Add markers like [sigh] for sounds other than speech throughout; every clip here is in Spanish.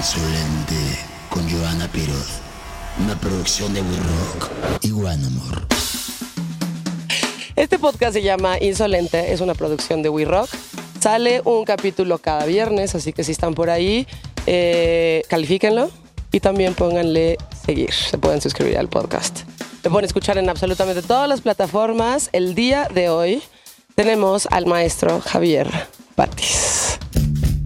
Insolente con Joana Piroz. Una producción de We Rock y One Amor. Este podcast se llama Insolente, es una producción de We Rock. Sale un capítulo cada viernes, así que si están por ahí, eh, califíquenlo y también pónganle seguir. Se pueden suscribir al podcast. Lo pueden escuchar en absolutamente todas las plataformas. El día de hoy tenemos al maestro Javier Batis.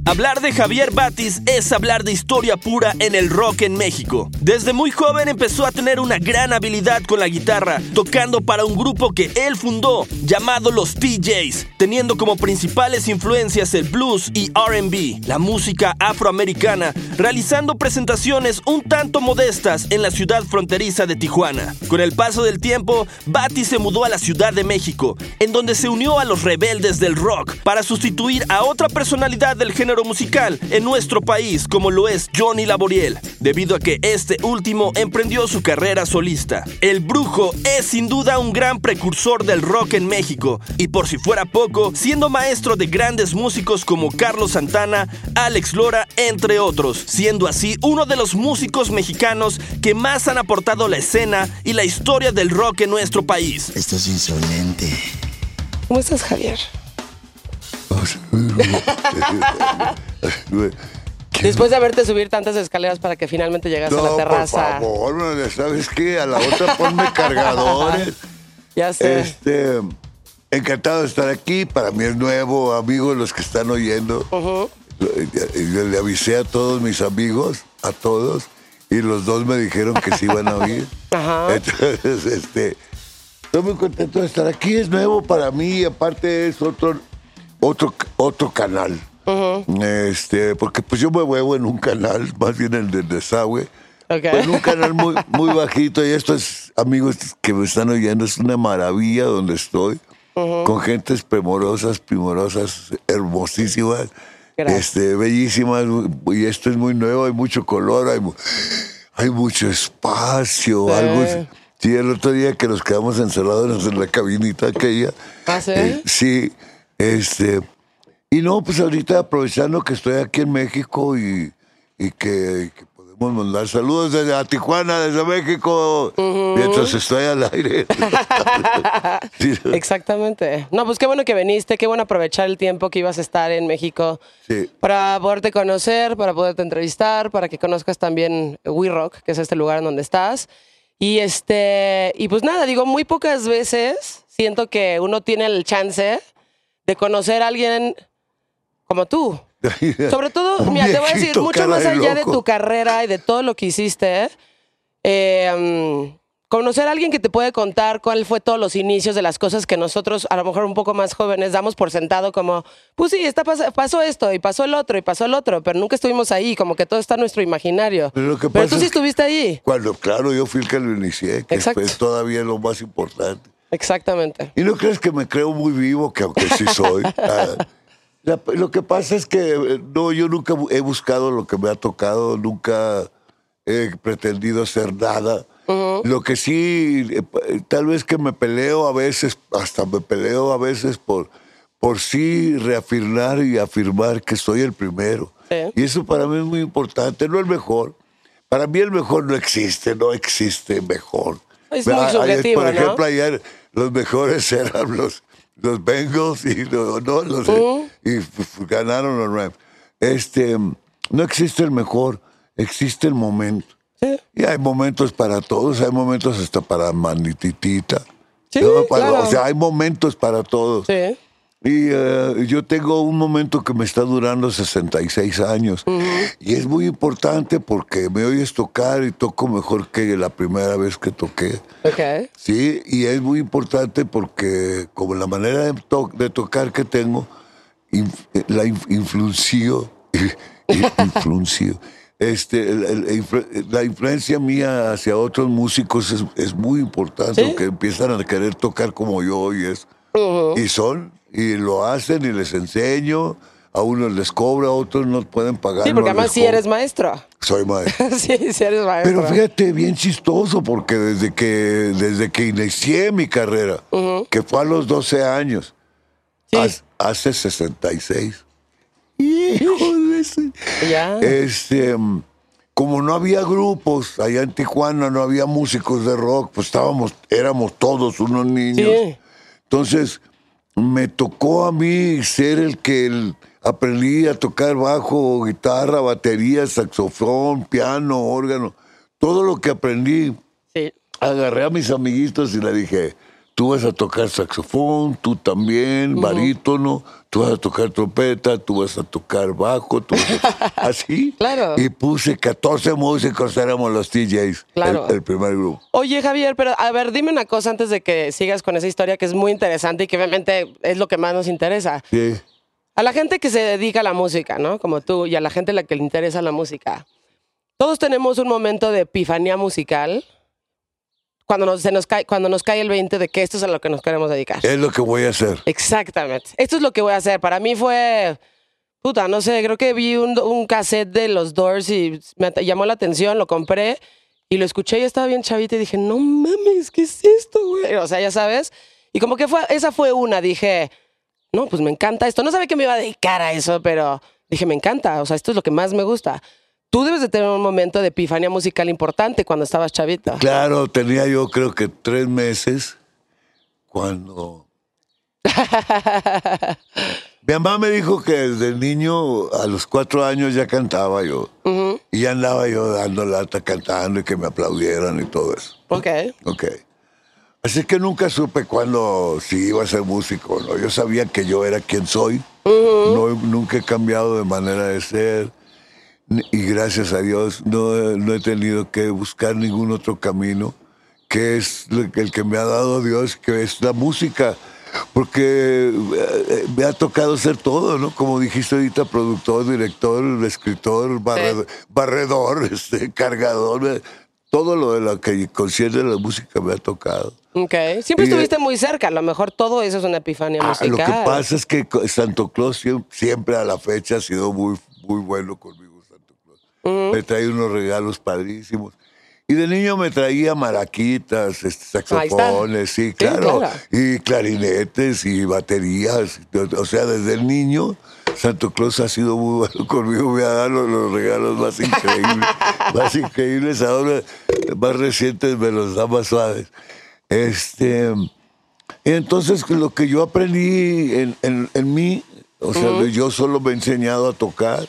Hablar de Javier Batis es hablar de historia pura en el rock en México. Desde muy joven empezó a tener una gran habilidad con la guitarra, tocando para un grupo que él fundó, llamado los TJs, teniendo como principales influencias el blues y RB, la música afroamericana, realizando presentaciones un tanto modestas en la ciudad fronteriza de Tijuana. Con el paso del tiempo, Batis se mudó a la Ciudad de México, en donde se unió a los rebeldes del rock para sustituir a otra personalidad del género musical en nuestro país como lo es Johnny Laboriel, debido a que este último emprendió su carrera solista. El Brujo es sin duda un gran precursor del rock en México y por si fuera poco, siendo maestro de grandes músicos como Carlos Santana, Alex Lora, entre otros, siendo así uno de los músicos mexicanos que más han aportado la escena y la historia del rock en nuestro país. Esto es insolente. ¿Cómo estás, Javier? [laughs] Después de haberte subir tantas escaleras para que finalmente llegas a la terraza. por favor, ¿sabes qué? A la otra ponme cargadores. [laughs] Ya sé. Este, encantado de estar aquí. Para mí es nuevo, amigos, los que están oyendo. Yo le avisé a todos mis amigos, a todos, y los dos me dijeron que sí iban a oír. [laughs] Ajá. Entonces, este, estoy muy contento de estar aquí. Es nuevo para mí, aparte es otro, otro, otro canal. Este, porque pues yo me muevo en un canal, más bien el del desagüe. Ok. Pues en un canal muy, muy bajito y esto es, amigos que me están oyendo, es una maravilla donde estoy, con gentes primorosas, primorosas, hermosísimas, Gracias. este, bellísimas, y esto es muy nuevo, hay mucho color, hay, hay mucho espacio, Sí. algo... Sí, el otro día que nos quedamos encerrados en la cabinita aquella. ¿Ah, sí? eh, sí, este... Y no, pues ahorita aprovechando que estoy aquí en México y, y que, que podemos mandar saludos desde a Tijuana, desde México, mientras estoy al aire. [laughs] Sí, Exactamente. No, pues qué bueno que viniste, qué bueno aprovechar el tiempo que ibas a estar en México Sí. para poderte conocer, para poderte entrevistar, para que conozcas también We Rock, que es este lugar en donde estás. Y este, y pues nada, digo, muy pocas veces siento que uno tiene el chance de conocer a alguien como tú. [laughs] Sobre todo, mira, te voy a decir, mucho más allá de tu carrera y de todo lo que hiciste, eh, mm, conocer a alguien que te puede contar cuál fue todos los inicios de las cosas que nosotros, a lo mejor un poco más jóvenes, damos por sentado como, pues sí, está pas- pasó esto y pasó el otro y pasó el otro, pero nunca estuvimos ahí, como que todo está en nuestro imaginario. Pero lo que Pero pasa tú sí es que- estuviste ahí. Cuando, claro, yo fui el que lo inicié, que Exacto. es todavía lo más importante. Exactamente. Y no crees que me creo muy vivo, que aunque sí soy. [laughs] Ah, la- lo que pasa es que eh, no, yo nunca he buscado lo que me ha tocado, nunca he pretendido ser nada. Lo que sí, eh, eh, tal vez que me peleo a veces, hasta me peleo a veces por, por sí reafirmar y afirmar que soy el primero. Sí. Y eso para mí es muy importante, no el mejor. Para mí el mejor no existe, no existe mejor. Es muy Ah, subjetivo, Por ¿no? ejemplo, ayer los mejores [laughs] eran los, los Bengals y, lo- no, los, y ganaron los Rams. Este, no existe el mejor, existe el momento. Sí. Y hay momentos para todos, hay momentos hasta para manititita. Sí, ¿no? Para- claro. O sea, hay momentos para todos. Sí. Y eh, yo tengo un momento que me está durando 66 años. Y es muy importante porque me oyes tocar y toco mejor que la primera vez que toqué. Ok. Sí, y es muy importante porque como la manera de, to- de tocar que tengo, inf- la inf- influenció, [laughs] influenció, este, el- influ- la influencia mía hacia otros músicos es, es muy importante, ¿Sí? que empiezan a querer tocar como yo y es, y son, y lo hacen y les enseño, a unos les cobro, a otros no pueden pagar. Sí, porque no además sí cobro. eres maestro. Soy [laughs] maestro. sí, sí eres maestro. Pero fíjate, bien chistoso, porque desde que, desde que inicié mi carrera, que fue a los 12 años, Sí. hace 66, y hijo de ese. Ya. Este, como no había grupos allá en Tijuana, no había músicos de rock, pues estábamos, éramos todos unos niños. Sí. Entonces, me tocó a mí ser el que el- aprendí a tocar bajo, guitarra, batería, saxofón, piano, órgano. Todo lo que aprendí, Sí. agarré a mis amiguitos y le dije, tú vas a tocar saxofón, tú también, barítono, tú vas a tocar trompeta, tú vas a tocar bajo, tú vas a... [laughs] así. Claro. Y puse 14 músicos, éramos los TJs, Claro. el, el primer grupo. Oye, Javier, pero a ver, dime una cosa antes de que sigas con esa historia que es muy interesante y que obviamente es lo que más nos interesa. Sí. A la gente que se dedica a la música, ¿no? Como tú, y a la gente a la que le interesa la música. Todos tenemos un momento de epifanía musical cuando nos, se nos cae, cuando nos cae el 20 de que esto es a lo que nos queremos dedicar. Es lo que voy a hacer. Exactamente. Esto es lo que voy a hacer. Para mí fue. Puta, no sé, creo que vi un, un cassette de los Doors y me llamó la atención, lo compré y lo escuché y estaba bien chavita y dije, no mames, ¿qué es esto, güey? O sea, ya sabes. Y como que fue, esa fue una, dije, no, pues me encanta esto. No sabía que me iba a dedicar a eso, pero dije, me encanta, o sea, esto es lo que más me gusta. Tú debes de tener un momento de epifanía musical importante cuando estabas chavita. Claro, tenía yo creo que tres meses cuando... [laughs] Mi mamá me dijo que desde niño, a los cuatro años ya cantaba yo. Y ya andaba yo dando lata cantando y que me aplaudieran y todo eso. Ok. Ok. Así que nunca supe cuándo si iba a ser músico, ¿no? Yo sabía que yo era quien soy. no, nunca he cambiado de manera de ser. Y gracias a Dios no, no he tenido que buscar ningún otro camino, que es el que me ha dado Dios, que es la música. Porque eh, me ha tocado ser todo, ¿no? Como dijiste ahorita, productor, director, escritor, barred- barredor, [laughs] este, cargador. eh, Todo lo de lo que concierne a la música me ha tocado. Ok. Siempre Y, eh, estuviste muy cerca. A lo mejor todo eso es una epifanía Ah, musical. lo que pasa es que Santo Claus siem- siempre a la fecha ha sido muy, muy bueno conmigo, Me trae unos regalos padrísimos. Y de niño me traía maraquitas, este, saxofones, sí, claro, claro. y clarinetes y baterías. O sea, desde el niño, Santo Claus ha sido muy bueno [laughs] conmigo, me ha dado los, los regalos más increíbles, [laughs] más increíbles. Ahora, más recientes, me los da más suaves. Este. Entonces, lo que yo aprendí en, en- en mí, o sea, yo solo me he enseñado a tocar,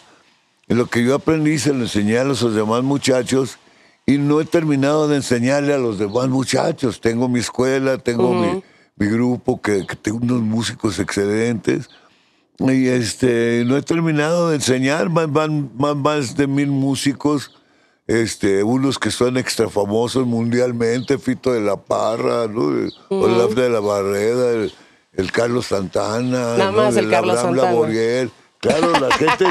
lo que yo aprendí se lo enseñé a los demás muchachos y no he terminado de enseñarle a los demás muchachos. Tengo mi escuela, tengo mi, mi grupo, que, que tengo unos músicos excelentes. Y este, no he terminado de enseñar, van, van, van más de mil músicos, este, unos que son extra famosos mundialmente, Fito de la Parra, ¿no? Olaf de la Barreda, el, el Carlos Santana, Nada ¿no? más el Carlos Abraham Santana. Laboriel. Claro, las gentes,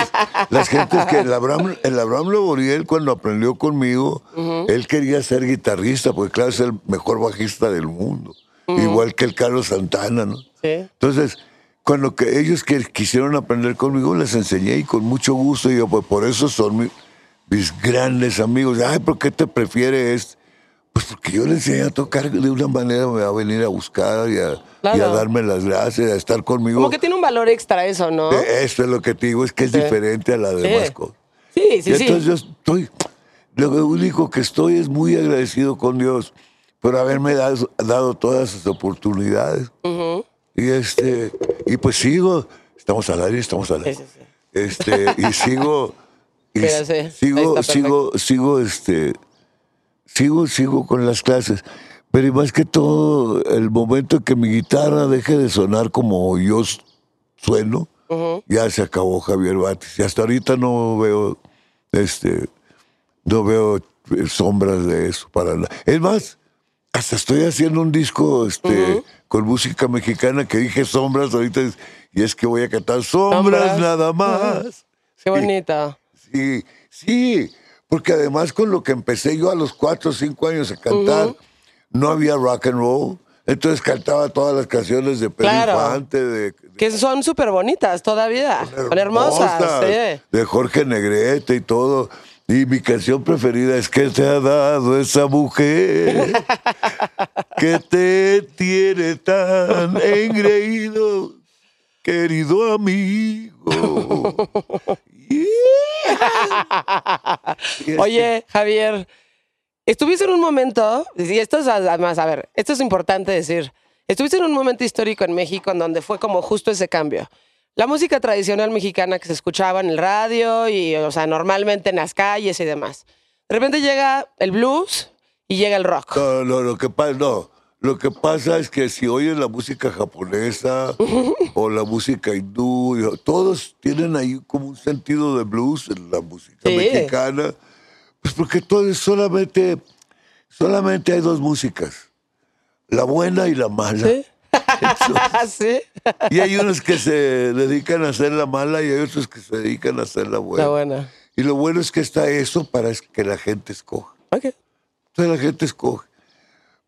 las gentes que el Abraham, el Abraham Laboriel cuando aprendió conmigo, él quería ser guitarrista, porque claro, es el mejor bajista del mundo. Igual que el Carlos Santana, ¿no? Sí. Entonces, cuando que ellos que quisieron aprender conmigo, les enseñé y con mucho gusto. Y yo, pues por eso son mi- mis grandes amigos. Ay, ¿por qué te prefiere este? Pues porque yo le enseñé a tocar de una manera, me va a venir a buscar y a, y a Claro. darme las gracias, a estar conmigo. Como que tiene un valor extra eso, ¿no? Eh, Esto es lo que te digo, es que es Sí. diferente a las Sí. demás cosas. Sí, sí, Y sí. entonces yo estoy, lo único que estoy es muy agradecido con Dios por haberme dado, dado todas esas oportunidades. Y este, y pues sigo, estamos al aire, estamos al aire. Sí, sí, sí. Este, y sigo, [laughs] y Pero sí, sigo, sigo, sigo, este, sigo, sigo con las clases. Pero y más que todo, el momento en que mi guitarra deje de sonar como yo sueno, ya se acabó Javier Batis. Y hasta ahorita no veo, este, no veo eh, sombras de eso para nada. Es más, hasta estoy haciendo un disco, este, con música mexicana que dije sombras ahorita y es que voy a cantar sombras, Sombras. nada más. Qué bonita. Sí, sí, porque además con lo que empecé yo a los cuatro o cinco años a cantar, no había rock and roll. Entonces cantaba todas las canciones de Pedro Claro. Infante, de, de Que son súper bonitas todavía. Son hermosas. sí. de Jorge Negrete y todo. Y mi canción preferida es que te ha dado esa mujer [laughs] que te tiene tan engreído. querido amigo. Yeah. [laughs] [laughs] Oye, Javier, estuviste en un momento, y esto es además, a ver, esto es importante decir, estuviste en un momento histórico en México en donde fue como justo ese cambio. La música tradicional mexicana que se escuchaba en el radio y, o sea, normalmente en las calles y demás. De repente llega el blues y llega el rock. No, lo que pasa, no. Lo que pasa es que si oyes la música japonesa [laughs] o la música hindú, todos tienen ahí como un sentido de blues en la música Sí. mexicana. Pues porque todo es solamente, solamente hay dos músicas. La buena y la mala. ¿Sí? [laughs] ¿Sí? Y hay unos que se dedican a hacer la mala y hay otros que se dedican a hacer la buena. La buena. Y lo bueno es que está eso para que la gente escoja. Ok. Entonces la gente escoge.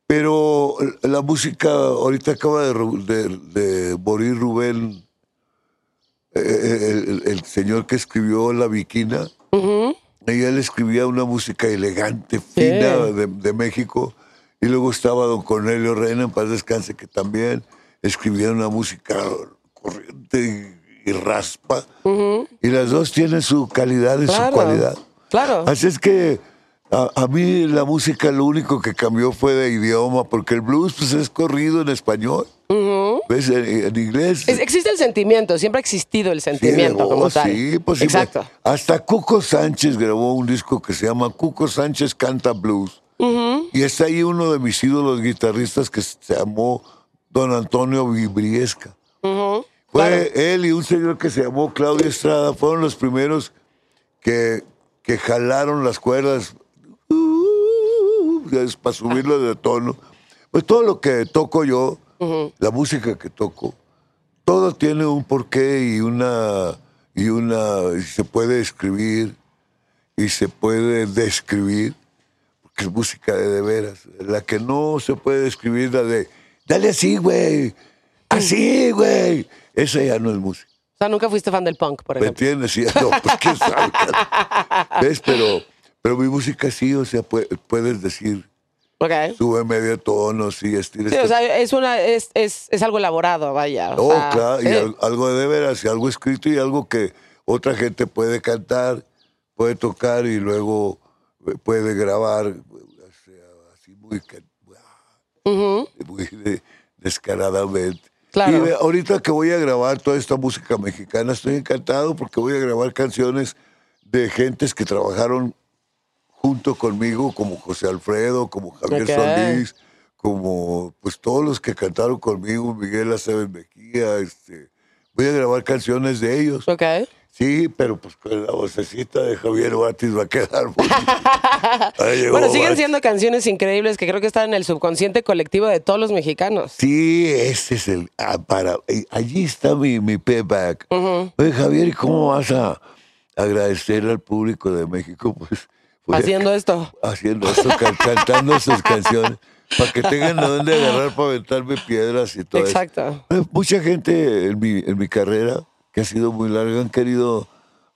Pero la música, ahorita acaba de, de- de morir Rubén, eh, el, el- el señor que escribió La Viquina. Y él escribía una música elegante, fina de, de México. Y luego estaba don Cornelio Reina, en paz descanse, que también escribía una música corriente y, raspa. Y las dos tienen su calidad y Claro. su cualidad. Claro. Así es que a, a mí la música lo único que cambió fue de idioma, porque el blues pues es corrido en español. ¿Ves? En, en inglés. Es- existe el sentimiento, siempre ha existido el Sí, sentimiento oh, como tal. sí, pues, sí, Exacto. Hasta Cuco Sánchez grabó un disco que se llama Cuco Sánchez Canta Blues. Y está ahí uno de mis ídolos guitarristas que se llamó Don Antonio Vibriesca. Fue Claro. él y un señor que se llamó Claudio Estrada, fueron los primeros que, que jalaron las cuerdas uh, para subirlo de tono. Pues todo lo que toco yo, la música que toco, todo tiene un porqué y una y una y se puede escribir y se puede describir porque es música de de veras la que no se puede describir la de dale así güey así güey esa ya no es música O sea, nunca fuiste fan del punk, por ¿me ejemplo. entiendes? Sí, no, pues sabe [laughs] ¿ves? pero pero mi música sí o sea pue- puedes decir Ok. sube medio tono sí estira Sí, este o sea, es, una, es, es, es algo elaborado, vaya. o Oh, sea, claro, y sí. al- algo de veras, y algo escrito y algo que otra gente puede cantar, puede tocar y luego eh, puede grabar, o sea, así muy, muy de- descaradamente. Claro. Y ahorita que voy a grabar toda esta música mexicana, estoy encantado porque voy a grabar canciones de gentes que trabajaron junto conmigo, como José Alfredo, como Javier Ok. Solís, como pues todos los que cantaron conmigo, Miguel Aceves Mejía, este, voy a grabar canciones de ellos. Ok. Sí, pero pues con la vocecita de Javier Batis va a quedar muy... [laughs] Ahí Bueno, siguen Batis. siendo canciones increíbles que creo que están en el subconsciente colectivo de todos los mexicanos. Sí, ese es el... ah, para, eh, allí está mi, mi payback. Oye, Javier, ¿y cómo vas a agradecer al público de México? [laughs] Pues, pues, Haciendo esto. haciendo esto, can- cantando sus canciones, para que tengan de dónde agarrar para aventarme piedras y todo eso. Exacto. Eh, Mucha gente en mi, en mi carrera, que ha sido muy larga, han querido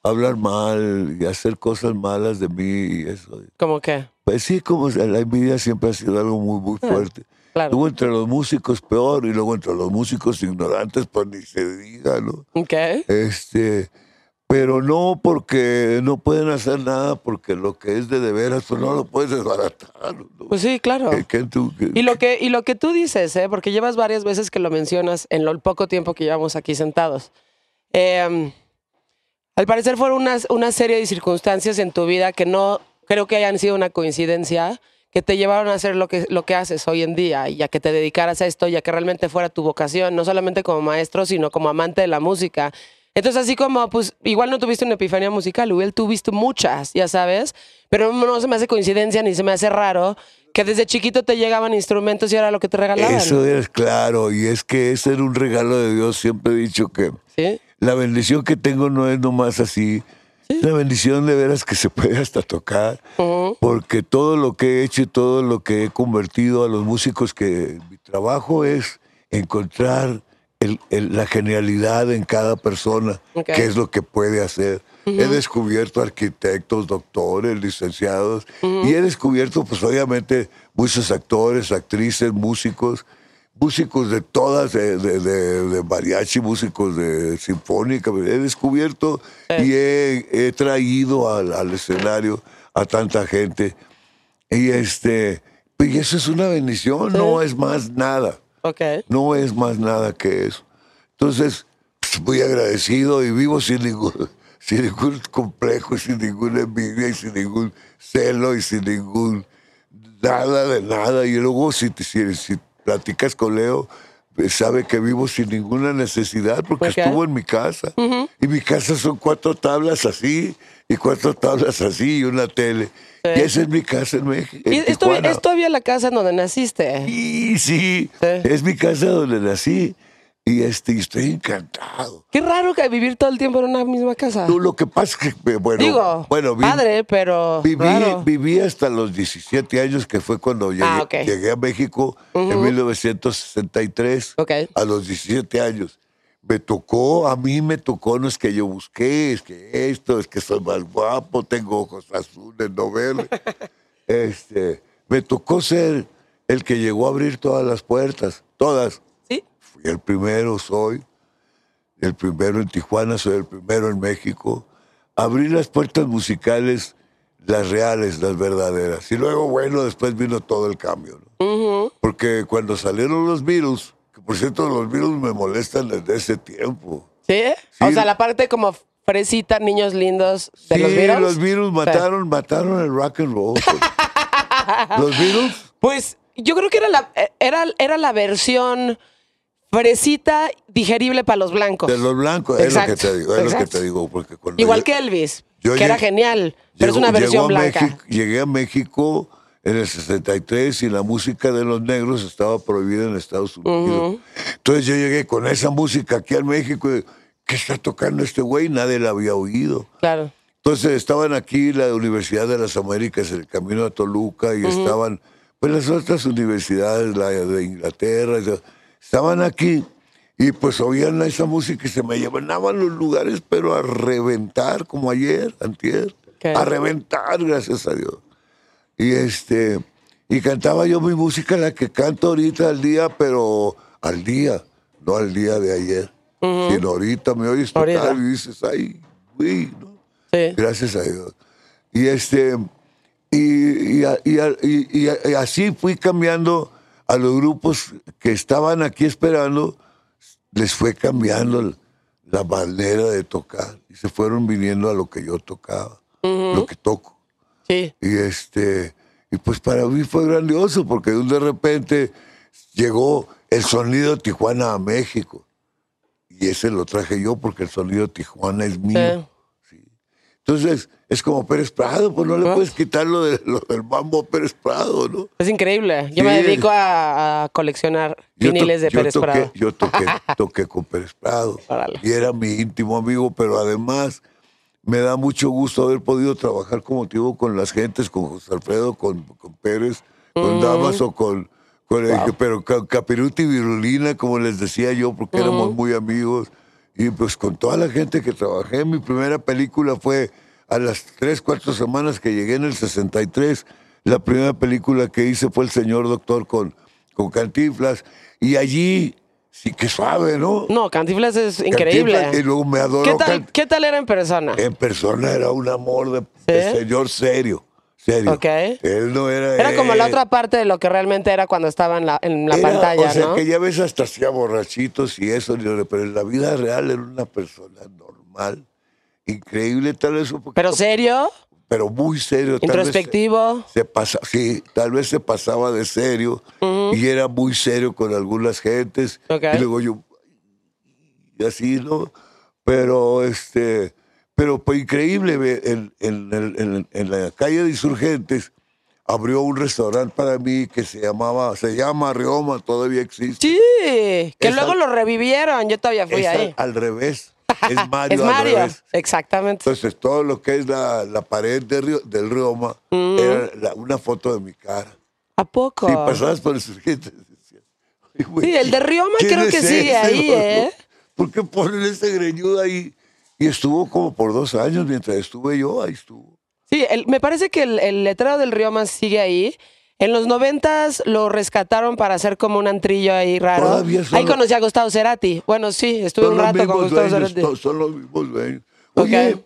hablar mal y hacer cosas malas de mí y eso. ¿Cómo qué? Pues sí, como la envidia siempre ha sido algo muy, muy fuerte. Ah, claro. Luego entre los músicos peor y luego entre los músicos ignorantes, pues ni se diga, ¿no? Ok. Este, pero no porque no pueden hacer nada, porque lo que es de de veras, no lo puedes desbaratar. ¿no? Pues sí, claro. Tú- Y lo que, y lo que tú dices, ¿eh? porque llevas varias veces que lo mencionas en lo poco tiempo que llevamos aquí sentados. Eh, al parecer fueron una, una serie de circunstancias en tu vida que no creo que hayan sido una coincidencia, que te llevaron a hacer lo que, lo que haces hoy en día y a que te dedicaras a esto y a que realmente fuera tu vocación, no solamente como maestro, sino como amante de la música. Entonces, así como, pues, igual no tuviste una epifanía musical, igual tuviste muchas, ya sabes, pero no, se me hace coincidencia ni se me hace raro que desde chiquito te llegaban instrumentos y era lo que te regalaban. Eso es claro, y es que ese era un regalo de Dios. Siempre he dicho que ¿Sí? la bendición que tengo no es nomás así. Una bendición de veras que se puede hasta tocar, porque todo lo que he hecho y todo lo que he convertido a los músicos, que mi trabajo es encontrar el- el- la genialidad en cada persona, qué es lo que puede hacer. He descubierto arquitectos, doctores, licenciados, y he descubierto, pues obviamente, muchos actores, actrices, músicos, músicos de todas, de, de- de- de mariachi, músicos de sinfónica, he descubierto y he, he traído al, al escenario a tanta gente. Y este, y eso es una bendición, no es más nada. No es más nada que eso. Entonces, pues, muy agradecido y vivo sin ningún, [laughs] sin ningún complejo, sin ninguna envidia y sin ningún celo y sin ningún nada de nada. Y luego, si, si, si platicas con Leo, pues, sabe que vivo sin ninguna necesidad porque estuvo en mi casa. Y mi casa son cuatro tablas así y cuatro tablas así y una tele. Sí. Y esa es mi casa en México. ¿Y en es, todavía, Tijuana. es todavía la casa en donde naciste? Sí, sí, Sí. es mi casa donde nací y este, y estoy encantado. Qué raro que vivir todo el tiempo en una misma casa. Tú, lo que pasa es que, eh, bueno, Digo, bueno vi- padre, pero viví, raro. viví hasta los 17 años, que fue cuando llegué, Ah, ok. llegué a México en 1963, Ok. a los 17 años. Me tocó, a mí me tocó, no es que yo busqué, es que esto, es que soy más guapo, tengo ojos azules, no verdes. [laughs] este, me tocó ser el que llegó a abrir todas las puertas, todas. Sí. Fui el primero, soy el primero en Tijuana, soy el primero en México. Abrí las puertas musicales, las reales, las verdaderas. Y luego, bueno, después vino todo el cambio. ¿no? Porque cuando salieron los virus, por cierto los virus me molestan desde ese tiempo. ¿Sí? Sí. O sea, la parte como fresita, niños lindos de sí, los virus. los virus mataron, mataron el rock and roll. [laughs] los virus, Pues yo creo que era la, era, era la versión fresita digerible para los blancos. de los blancos, es lo que te digo, es lo que exacto. te digo. Porque cuando Igual yo- que Elvis, que era genial, pero es una versión blanca. México- llegué a México en el 63 y la música de los negros estaba prohibida en Estados Unidos. Entonces yo llegué con esa música aquí a México y ¿qué está tocando este güey? Nadie la había oído. Claro. Entonces estaban aquí la Universidad de las Américas, el Camino a Toluca, y estaban pues las otras universidades, la de Inglaterra, estaban aquí y pues oían esa música y se me llenaban los lugares, pero a reventar, como ayer, antier, Ok. a reventar, gracias a Dios. Y este, y cantaba yo mi música, la que canto ahorita al día, pero al día, no al día de ayer, sino ahorita me oyes tocar Ahorita. y dices, ay, güey, ¿no? Sí. Gracias a Dios. Y este y, y- y- y así fui cambiando a los grupos que estaban aquí esperando, les fue cambiando la manera de tocar y se fueron viniendo a lo que yo tocaba, lo que toco. Sí. Y este, y pues para mí fue grandioso porque de repente llegó el sonido Tijuana a México. Y ese lo traje yo porque el sonido Tijuana es mío. Sí. Entonces, es como Pérez Prado, pues no le puedes quitar lo, de, lo del mambo a Pérez Prado, ¿no? Es increíble. Yo me dedico a, a coleccionar Yo viniles de Pérez toqué, Prado. Yo toqué, [laughs] toqué con Pérez Prado. Órale. Y era mi íntimo amigo, pero además me da mucho gusto haber podido trabajar como digo con las gentes, con José Alfredo, con, con Pérez, con Damaso, con, con el- pero con Capiruti y Virulina, como les decía yo, porque éramos muy amigos. Y pues con toda la gente que trabajé, mi primera película fue a las tres, cuatro semanas que llegué en el 63. La primera película que hice fue El Señor Doctor con, con Cantinflas. Y allí, sí que suave, ¿no? No, Cantinflas es increíble. Cantinflas, y luego me adoró ¿Qué tal, ¿Qué era en persona? En persona era un amor de, de ¿Sí? señor serio. Serio. Ok. Él no era. Era como la otra parte de lo que realmente era cuando estaba en la, en la era- pantalla, O sea, ¿no? que ya ves hasta hacía borrachitos y eso, pero en la vida real era una persona normal. Increíble, tal vez un poquito. Pero serio, pero muy serio. tal vez introspectivo. Se, pasa, sí, tal vez se pasaba de serio y era muy serio con algunas gentes. Ok. Y luego yo, y así, ¿no? Pero, este, pero fue increíble. En, en, el- en- en la calle de Insurgentes abrió un restaurante para mí que se llamaba, se llama Rioma, todavía existe. Sí, que luego lo revivieron. Yo todavía fui ahí. al revés. [laughs] Es Mario, es al Mario, revés. exactamente. Entonces, todo lo que es la, la pared de Río- del Rioma era la- una foto de mi cara. ¿A poco? Si pasabas por el surgente, decías, "Ay, güey, Sí, el de Rioma ¿quién creo que sigue ahí, no? ¿eh? ¿Por qué ponen ese greñudo ahí? Y estuvo como por dos años mientras estuve yo, ahí estuvo. Sí, el- me parece que el, el letrero del Rioma sigue ahí. En los noventas lo rescataron para hacer como un antrillo ahí raro. Ahí conocí a Gustavo Cerati. Bueno, sí, estuve un rato con Gustavo dueños, Cerati. son los mismos dueños. Oye,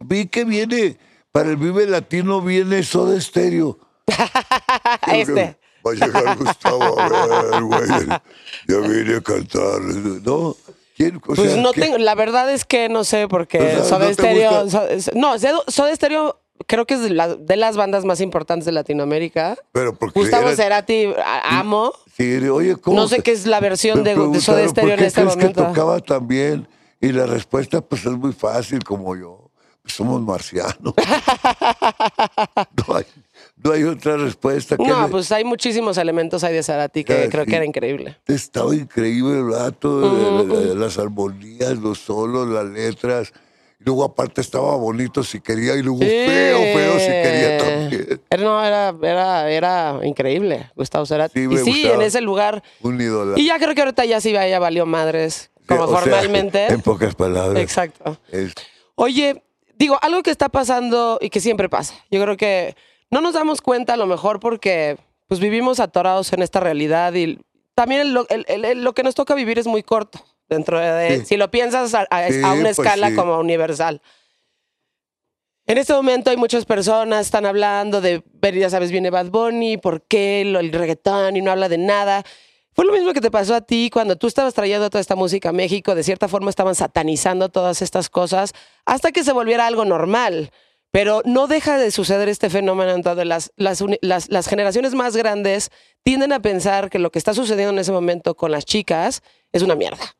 vi que viene, para el Vive Latino viene Soda Stereo. [laughs] este. Va a llegar Gustavo a ver, güey. Ya vine a cantar. ¿No? ¿Quién? O Pues no tengo, la verdad es que no sé, porque O sea, Soda ¿no te Stereo. no, Soda Stereo creo que es de, la- de las bandas más importantes de Latinoamérica. Pero porque Gustavo era- Cerati, a- amo. Sí, oye, ¿cómo No sé te- qué es la versión de, de Soda Stereo ¿por en este crees momento. que tocaba tan bien? Y la respuesta, pues, es muy fácil, como yo. Pues somos marcianos. [laughs] no, hay, no hay otra respuesta. que No, le- pues hay muchísimos elementos ahí de Cerati que creo que era increíble. Estaba increíble el rato, eh, las armonías, los solos, las letras. Y luego aparte estaba bonito si quería y luego feo, feo si quería también. No, era, era, era increíble, Gustavo Cerati. Sí, y sí, en ese lugar. Un ídolo. Y ya creo que ahorita ya sí ya valió madres, como sea, formalmente. [laughs] en pocas palabras. Exacto. Es- Oye, digo, algo que está pasando y que siempre pasa. Yo creo que no nos damos cuenta a lo mejor porque pues vivimos atorados en esta realidad y también lo, el- el- el- lo que nos toca vivir es muy corto dentro de, Sí. si lo piensas a, a- Sí, a una pues escala sí. como universal. En este momento hay muchas personas están hablando de ver, ya sabes, viene Bad Bunny, ¿por qué lo- el reggaetón y no habla de nada? Fue lo mismo que te pasó a ti cuando tú estabas trayendo toda esta música a México, de cierta forma estaban satanizando todas estas cosas hasta que se volviera algo normal. Pero no deja de suceder este fenómeno en donde las, las, las, las generaciones más grandes tienden a pensar que lo que está sucediendo en ese momento con las chicas es una mierda.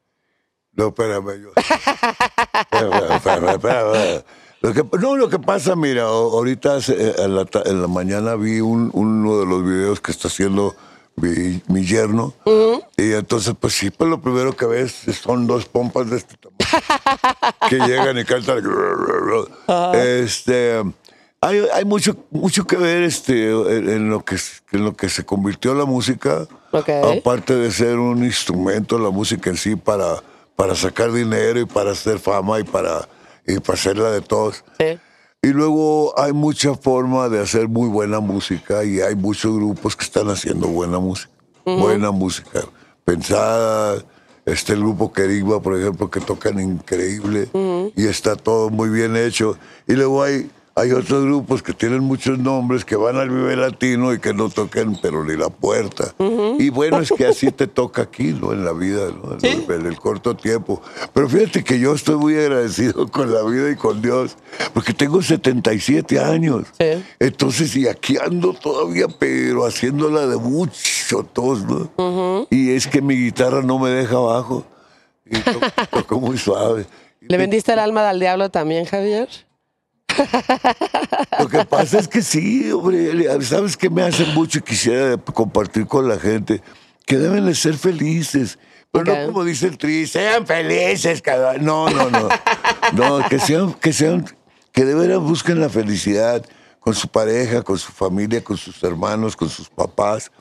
No, espérame. Yo. Espérame, espérame, espérame. Lo que, no, lo que pasa, mira, ahorita eh, en la, en la mañana vi un- uno de los videos que está haciendo mi, mi yerno. Y entonces, pues sí, pues lo primero que ves son dos pompas de este tamaño que llegan y cantan. Este. Hay, hay mucho, mucho que ver este, en, en lo que, en lo que se convirtió la música. Aparte de ser un instrumento, la música en sí, para, para sacar dinero y para hacer fama y para, y para hacerla de todos. Sí. Y luego hay mucha forma de hacer muy buena música y hay muchos grupos que están haciendo buena música. Buena música. Pensada. Este el grupo Kerigma, por ejemplo, que tocan increíble y está todo muy bien hecho. Y luego hay, hay otros grupos que tienen muchos nombres que van al Vive Latino y que no tocan pero ni la puerta. Y bueno, es que así te [laughs] toca aquí, ¿no? En la vida, ¿no? En, Sí. el, en el corto tiempo. Pero fíjate que yo estoy muy agradecido con la vida y con Dios, porque tengo 77 años. Sí. Entonces, y aquí ando todavía, pero haciéndola de mucho tos, ¿no? Y es que mi guitarra no me deja abajo. Y to- [laughs] toco muy suave. ¿Le vendiste el alma al diablo también, Javier? Lo que pasa es que sí, hombre, ¿sabes qué me hace mucho y quisiera compartir con la gente? Que deben de ser felices. Pero no como dice el tri, sean felices, cabrón. No, no, no. No, que sean, que sean, que de veras busquen la felicidad con su pareja, con su familia, con sus hermanos, con sus papás.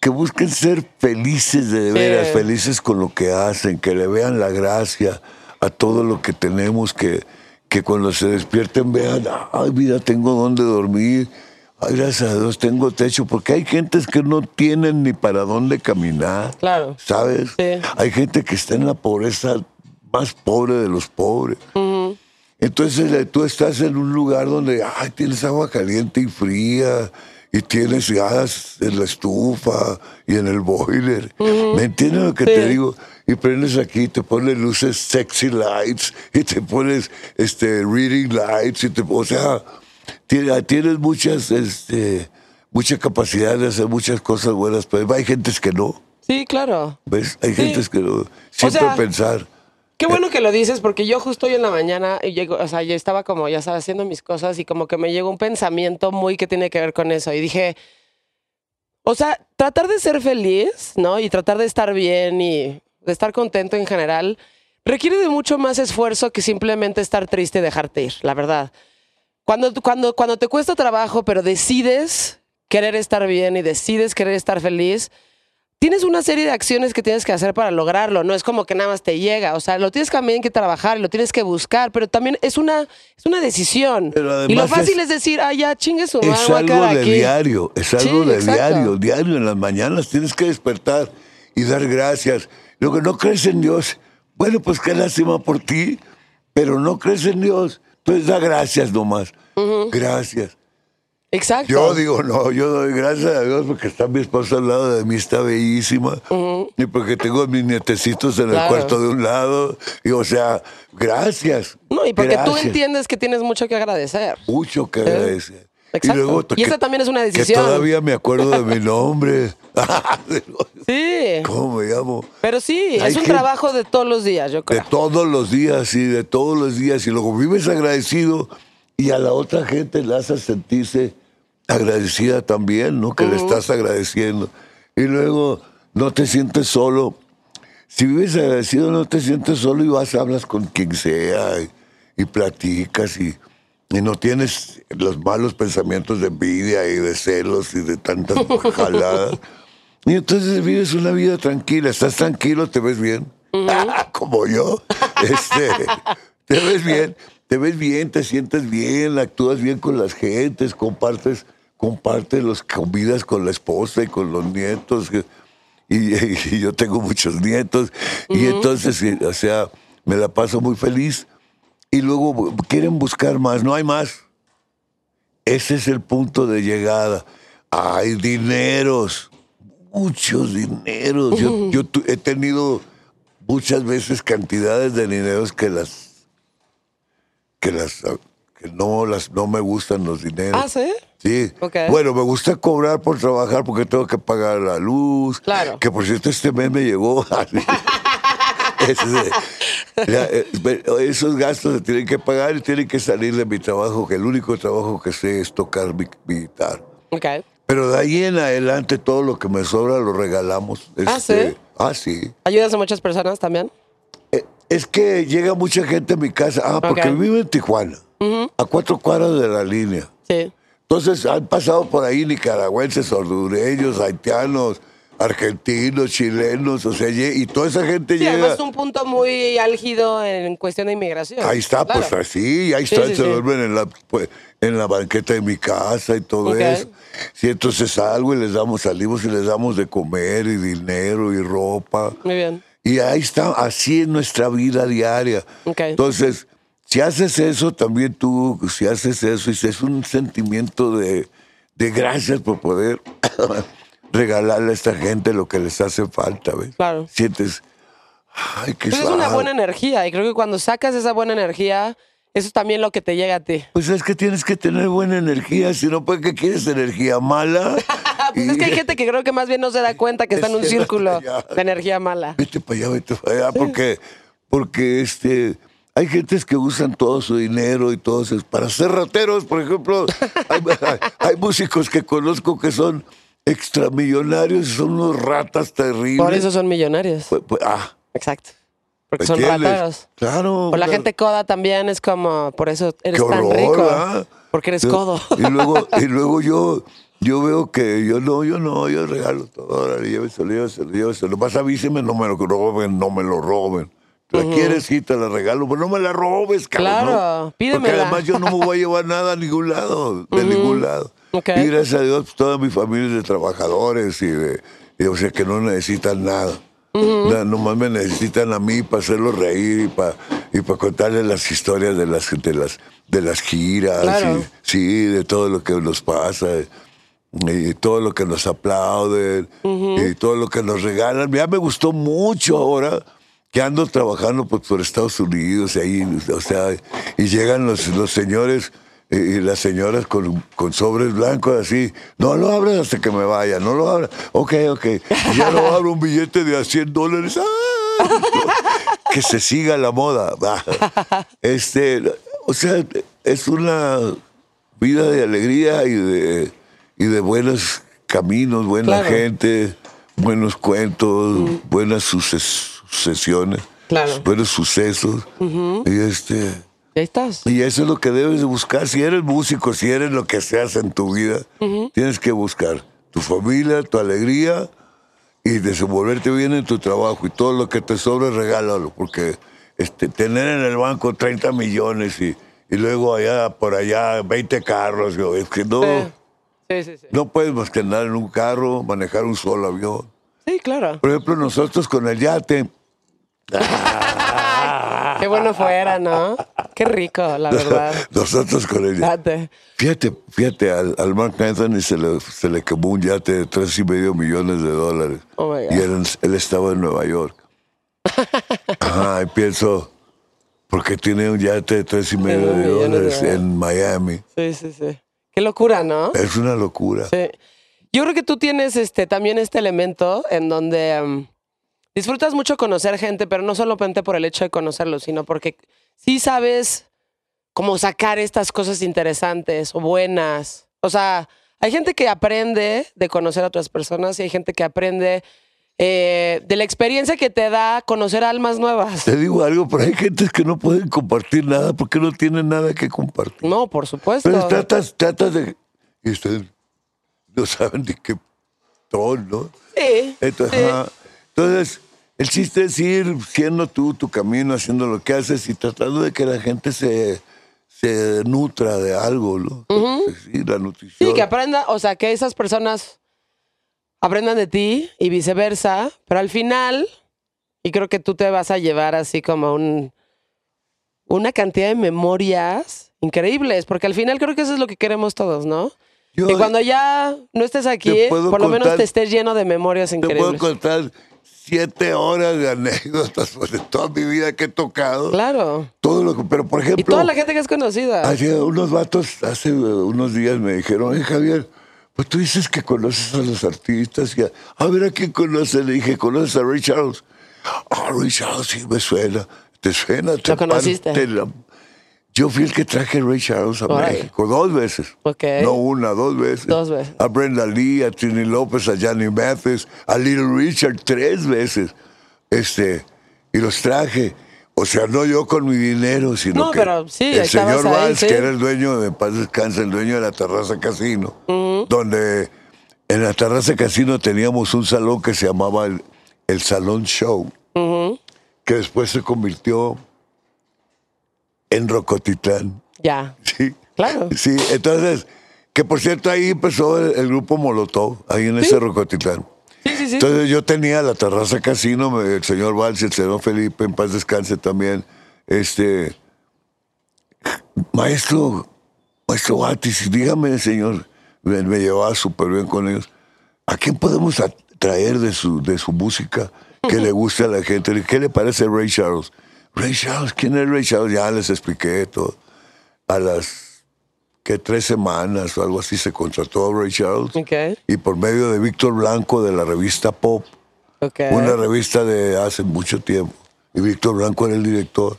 Que busquen ser felices de veras, Sí. felices con lo que hacen, que le vean la gracia a todo lo que tenemos, que, que cuando se despierten vean, ay, mira, tengo dónde dormir, ay, gracias a Dios tengo techo, porque hay gentes que no tienen ni para dónde caminar, Claro. ¿sabes? Sí. Hay gente que está en la pobreza más pobre de los pobres. Entonces eh, tú estás en un lugar donde ay, tienes agua caliente y fría y tienes gas en la estufa y en el boiler. ¿Me entiendes lo que te digo? Y prendes aquí, te pones luces sexy lights y te pones este reading lights y te, o sea, tiene- tienes muchas este mucha capacidad de hacer muchas cosas buenas, pero hay gentes que no, Sí, claro. ¿ves? Hay Sí. gentes que no. Siempre sea, pensar. Qué bueno que lo dices, porque yo justo hoy en la mañana, y llego, o sea, yo estaba como, ya sabes, haciendo mis cosas y como que me llegó un pensamiento muy que tiene que ver con eso. Y dije, o sea, tratar de ser feliz, ¿no? Y tratar de estar bien y de estar contento en general, requiere de mucho más esfuerzo que simplemente estar triste y dejarte ir, la verdad. Cuando, cuando, cuando te cuesta trabajo, pero decides querer estar bien y decides querer estar feliz, tienes una serie de acciones que tienes que hacer para lograrlo. No es como que nada más te llega. O sea, lo tienes también que trabajar, lo tienes que buscar, pero también es una, es una decisión. Y lo fácil es- es, decir, ah, ya chingue su madre, Es algo de aquí. diario, es algo Sí, de exacto. diario, diario en las mañanas tienes que despertar y dar gracias. Lo que no crees en Dios, bueno, pues qué lástima por ti, pero no crees en Dios, entonces da gracias nomás. Gracias. Exacto. Yo digo, no, yo doy gracias a Dios porque está mi esposa al lado de mí, está bellísima. Y porque tengo a mis nietecitos en el cuarto de un lado. Y o sea, gracias. no, y porque tú entiendes que tienes mucho que agradecer. Mucho que agradecer. Exacto. Y que- esa también es una Que decisión. todavía me acuerdo de mi nombre. [laughs] Sí. ¿Cómo me llamo? Pero sí, Hay es un trabajo de todos los días, yo De creo. todos los días, sí, de todos los días. Y luego vives agradecido y a la otra gente le haces sentirse agradecida también, ¿no? Que le estás agradeciendo. Y luego no te sientes solo. Si vives agradecido, no te sientes solo y vas, hablas con quien sea y, y platicas y, y no tienes los malos pensamientos de envidia y de celos y de tantas jaladas. [laughs] Y entonces vives una vida tranquila, estás tranquilo, te ves bien. [laughs] Como yo. Este, te ves bien, te ves bien, te sientes bien, actúas bien con las gentes, compartes, compartes los comidas con la esposa y con los nietos. Y, y yo tengo muchos nietos. Y entonces, eh, o sea, me la paso muy feliz. Y luego quieren buscar más, no hay más. Ese es el punto de llegada. Hay dineros, muchos dineros. Yo, [laughs] he tenido muchas veces cantidades de dineros que las que las que no las no me gustan los dineros. Ah, ¿sí? Sí. Ok. Bueno, me gusta cobrar por trabajar porque tengo que pagar la luz. Claro. Que por cierto este mes me llegó. [laughs] Ese- ya, eh, pero esos gastos se tienen que pagar y tienen que salir de mi trabajo, que el único trabajo que sé es tocar mi, mi guitarra. Pero de ahí en adelante todo lo que me sobra lo regalamos. Ah, Este, ¿sí? Ah, sí. ¿Ayudas a muchas personas también? Eh, Es que llega mucha gente a mi casa. Ah, porque Ok. vivo en Tijuana, a cuatro cuadras de la línea. Sí. Entonces han pasado por ahí nicaragüenses, hondureños, haitianos, argentinos, chilenos, o sea, y toda esa gente Sí, llega. además es un punto muy álgido en cuestión de inmigración. Ahí está, Claro. pues así, ahí Sí, están, sí, se duermen en la, pues, en la banqueta de mi casa y todo Ok. eso. Sí, entonces salgo y les damos, salimos y les damos de comer y dinero y ropa. Muy bien. Y ahí está, así es nuestra vida diaria. Ok. Entonces, si haces eso, también tú, si haces eso, y es un sentimiento de, de gracias por poder [coughs] regalarle a esta gente lo que les hace falta, ¿ves? Claro. Sientes, ay, qué Pues es una buena energía y creo que cuando sacas esa buena energía, eso es también lo que te llega a ti. Pues es que tienes que tener buena energía, si no, pues que quieres energía mala. [laughs] Pues es que hay gente que creo que más bien no se da cuenta que [laughs] está en un círculo de energía mala. Vete para allá, vete para allá, porque, porque este, hay gentes que usan todo su dinero y todo eso para ser rateros, por ejemplo. [laughs] Hay, hay- hay músicos que conozco que son extramillonarios y son unos ratas terribles. Por eso son millonarios. Pues- pues, ah, Exacto. Porque ¿me son entiendes? rateros. Claro. O la claro. gente coda también es como, por eso eres Qué tan horror, rico. ¿verdad? Porque eres Yo- codo. Y luego, [laughs] y luego yo, yo veo que yo no, yo no, yo regalo todo, órale, lléveselo, lléveselo, lléveselo. Más avíseme, no me lo roben, no me lo roben. ¿La quieres? Sí, te la regalo, pero no me la robes, cabrón. Claro, ¿no? pídemela. Porque además yo no me voy a llevar nada a ningún lado, de ningún lado. Ok. Y gracias a Dios, pues, toda mi familia es de trabajadores y de, y, o sea, que no necesitan nada. Na- nomás me necesitan a mí para hacerlos reír y para y para contarles las historias de las de las de las giras Claro. y- sí de todo lo que nos pasa y todo lo que nos aplauden y todo lo que nos regalan ya me gustó mucho ahora que ando trabajando pues, por Estados Unidos y ahí o sea y llegan los, los señores y las señoras con, con sobres blancos así, no lo abras hasta que me vaya, no lo abras. Ok, ok. Y ya no abro un billete de a 100 dólares. ¡Ah! [laughs] Que se siga la moda. Este, o sea, es una vida de alegría y de, y de buenos caminos, buena Claro. gente, buenos cuentos, buenas suces- sucesiones, Claro. buenos sucesos. Y este. Ahí estás. Y eso es lo que debes de buscar. Si eres músico, si eres lo que seas en tu vida, tienes que buscar tu familia, tu alegría y desenvolverte bien en tu trabajo y todo lo que te sobre regálalo, porque este, tener en el banco 30 millones y, y luego allá por allá 20 carros, yo, es que no, Sí, sí, sí. no puedes más que andar en un carro, manejar un solo avión. Sí, claro. Por ejemplo, nosotros con el yate, [laughs] Qué bueno fuera, ¿no? Qué rico, la verdad. nosotros con el yate. Date. Fíjate, fíjate, al, al Mark Anthony se le, se le quemó un yate de tres y medio millones de dólares. Oh my God. y él, él estaba en Nueva York. [laughs] Ajá, y pienso, ¿por qué tiene un yate de tres y medio de dólares. en Miami? Sí, sí, sí. Qué locura, ¿no? Es una locura. Sí. Yo creo que tú tienes este también este elemento en donde em, disfrutas mucho conocer gente, pero no solamente por el hecho de conocerlos, sino porque sí sabes cómo sacar estas cosas interesantes o buenas. O sea, hay gente que aprende de conocer a otras personas y hay gente que aprende eh, de la experiencia que te da conocer almas nuevas. Te digo algo, pero hay gente que no pueden compartir nada porque no tienen nada que compartir. No, por supuesto. Pero tratas, tratas de... Y ustedes no saben ni qué ton, ¿no? Sí. Entonces, sí. ajá. Entonces, el chiste es ir siendo tú tu camino, haciendo lo que haces y tratando de que la gente se, se nutra de algo, ¿no? Sí, la nutrición. Sí, que aprenda, o sea, que esas personas aprendan de ti y viceversa, pero al final, y creo que tú te vas a llevar así como un, una cantidad de memorias increíbles, porque al final creo que eso es lo que queremos todos, ¿no? Yo que cuando ya no estés aquí, por lo menos te estés lleno de memorias te puedo increíbles. contar siete horas de anécdotas [laughs] de toda mi vida que he tocado. Claro. Todo lo que, pero por Y ejemplo, toda la gente que es conocida. Ayer unos vatos hace eh, unos días me dijeron, oye Javier, pues tú dices que conoces a los artistas. Y a, a ver a quién conoces. Le dije, ¿conoces a Ray Charles? Ah, Ray Charles sí me suena. ¿Te suena? ¿Te ¿Lo conociste? parte la- Yo fui el que traje a Ray Charles a Órale. México dos veces. Ok. No una, dos veces. Dos veces. A Brenda Lee, a Trini López, a Johnny Mathis, a Little Richard tres veces. Este, y los traje. O sea, no yo con mi dinero, sino No, que pero sí, el señor Valls, sí. que era el dueño de Paz Descansa, el dueño de la Terraza Casino, donde en la Terraza Casino teníamos un salón que se llamaba el, el Salón Show, que después se convirtió en Rocotitlán. Ya. Sí. Claro. Sí, entonces, que por cierto ahí empezó el, el grupo Molotov, ahí en ese Rocotitlán. Sí, sí, sí. Entonces yo tenía la terraza casino, el señor Valls, el señor Felipe, en paz descanse también. Este, maestro, maestro Batis, dígame, señor, me, me llevaba súper bien con ellos. ¿A quién podemos a- traer de su, de su música que le guste a la gente? ¿Qué le parece Ray Charles? Ray Charles, ¿quién es Ray Charles? Ya les expliqué todo. A las que tres semanas o algo así se contrató a Ray Charles Ok. y por medio de Víctor Blanco de la revista Pop, Ok. una revista de hace mucho tiempo, y Víctor Blanco era el director,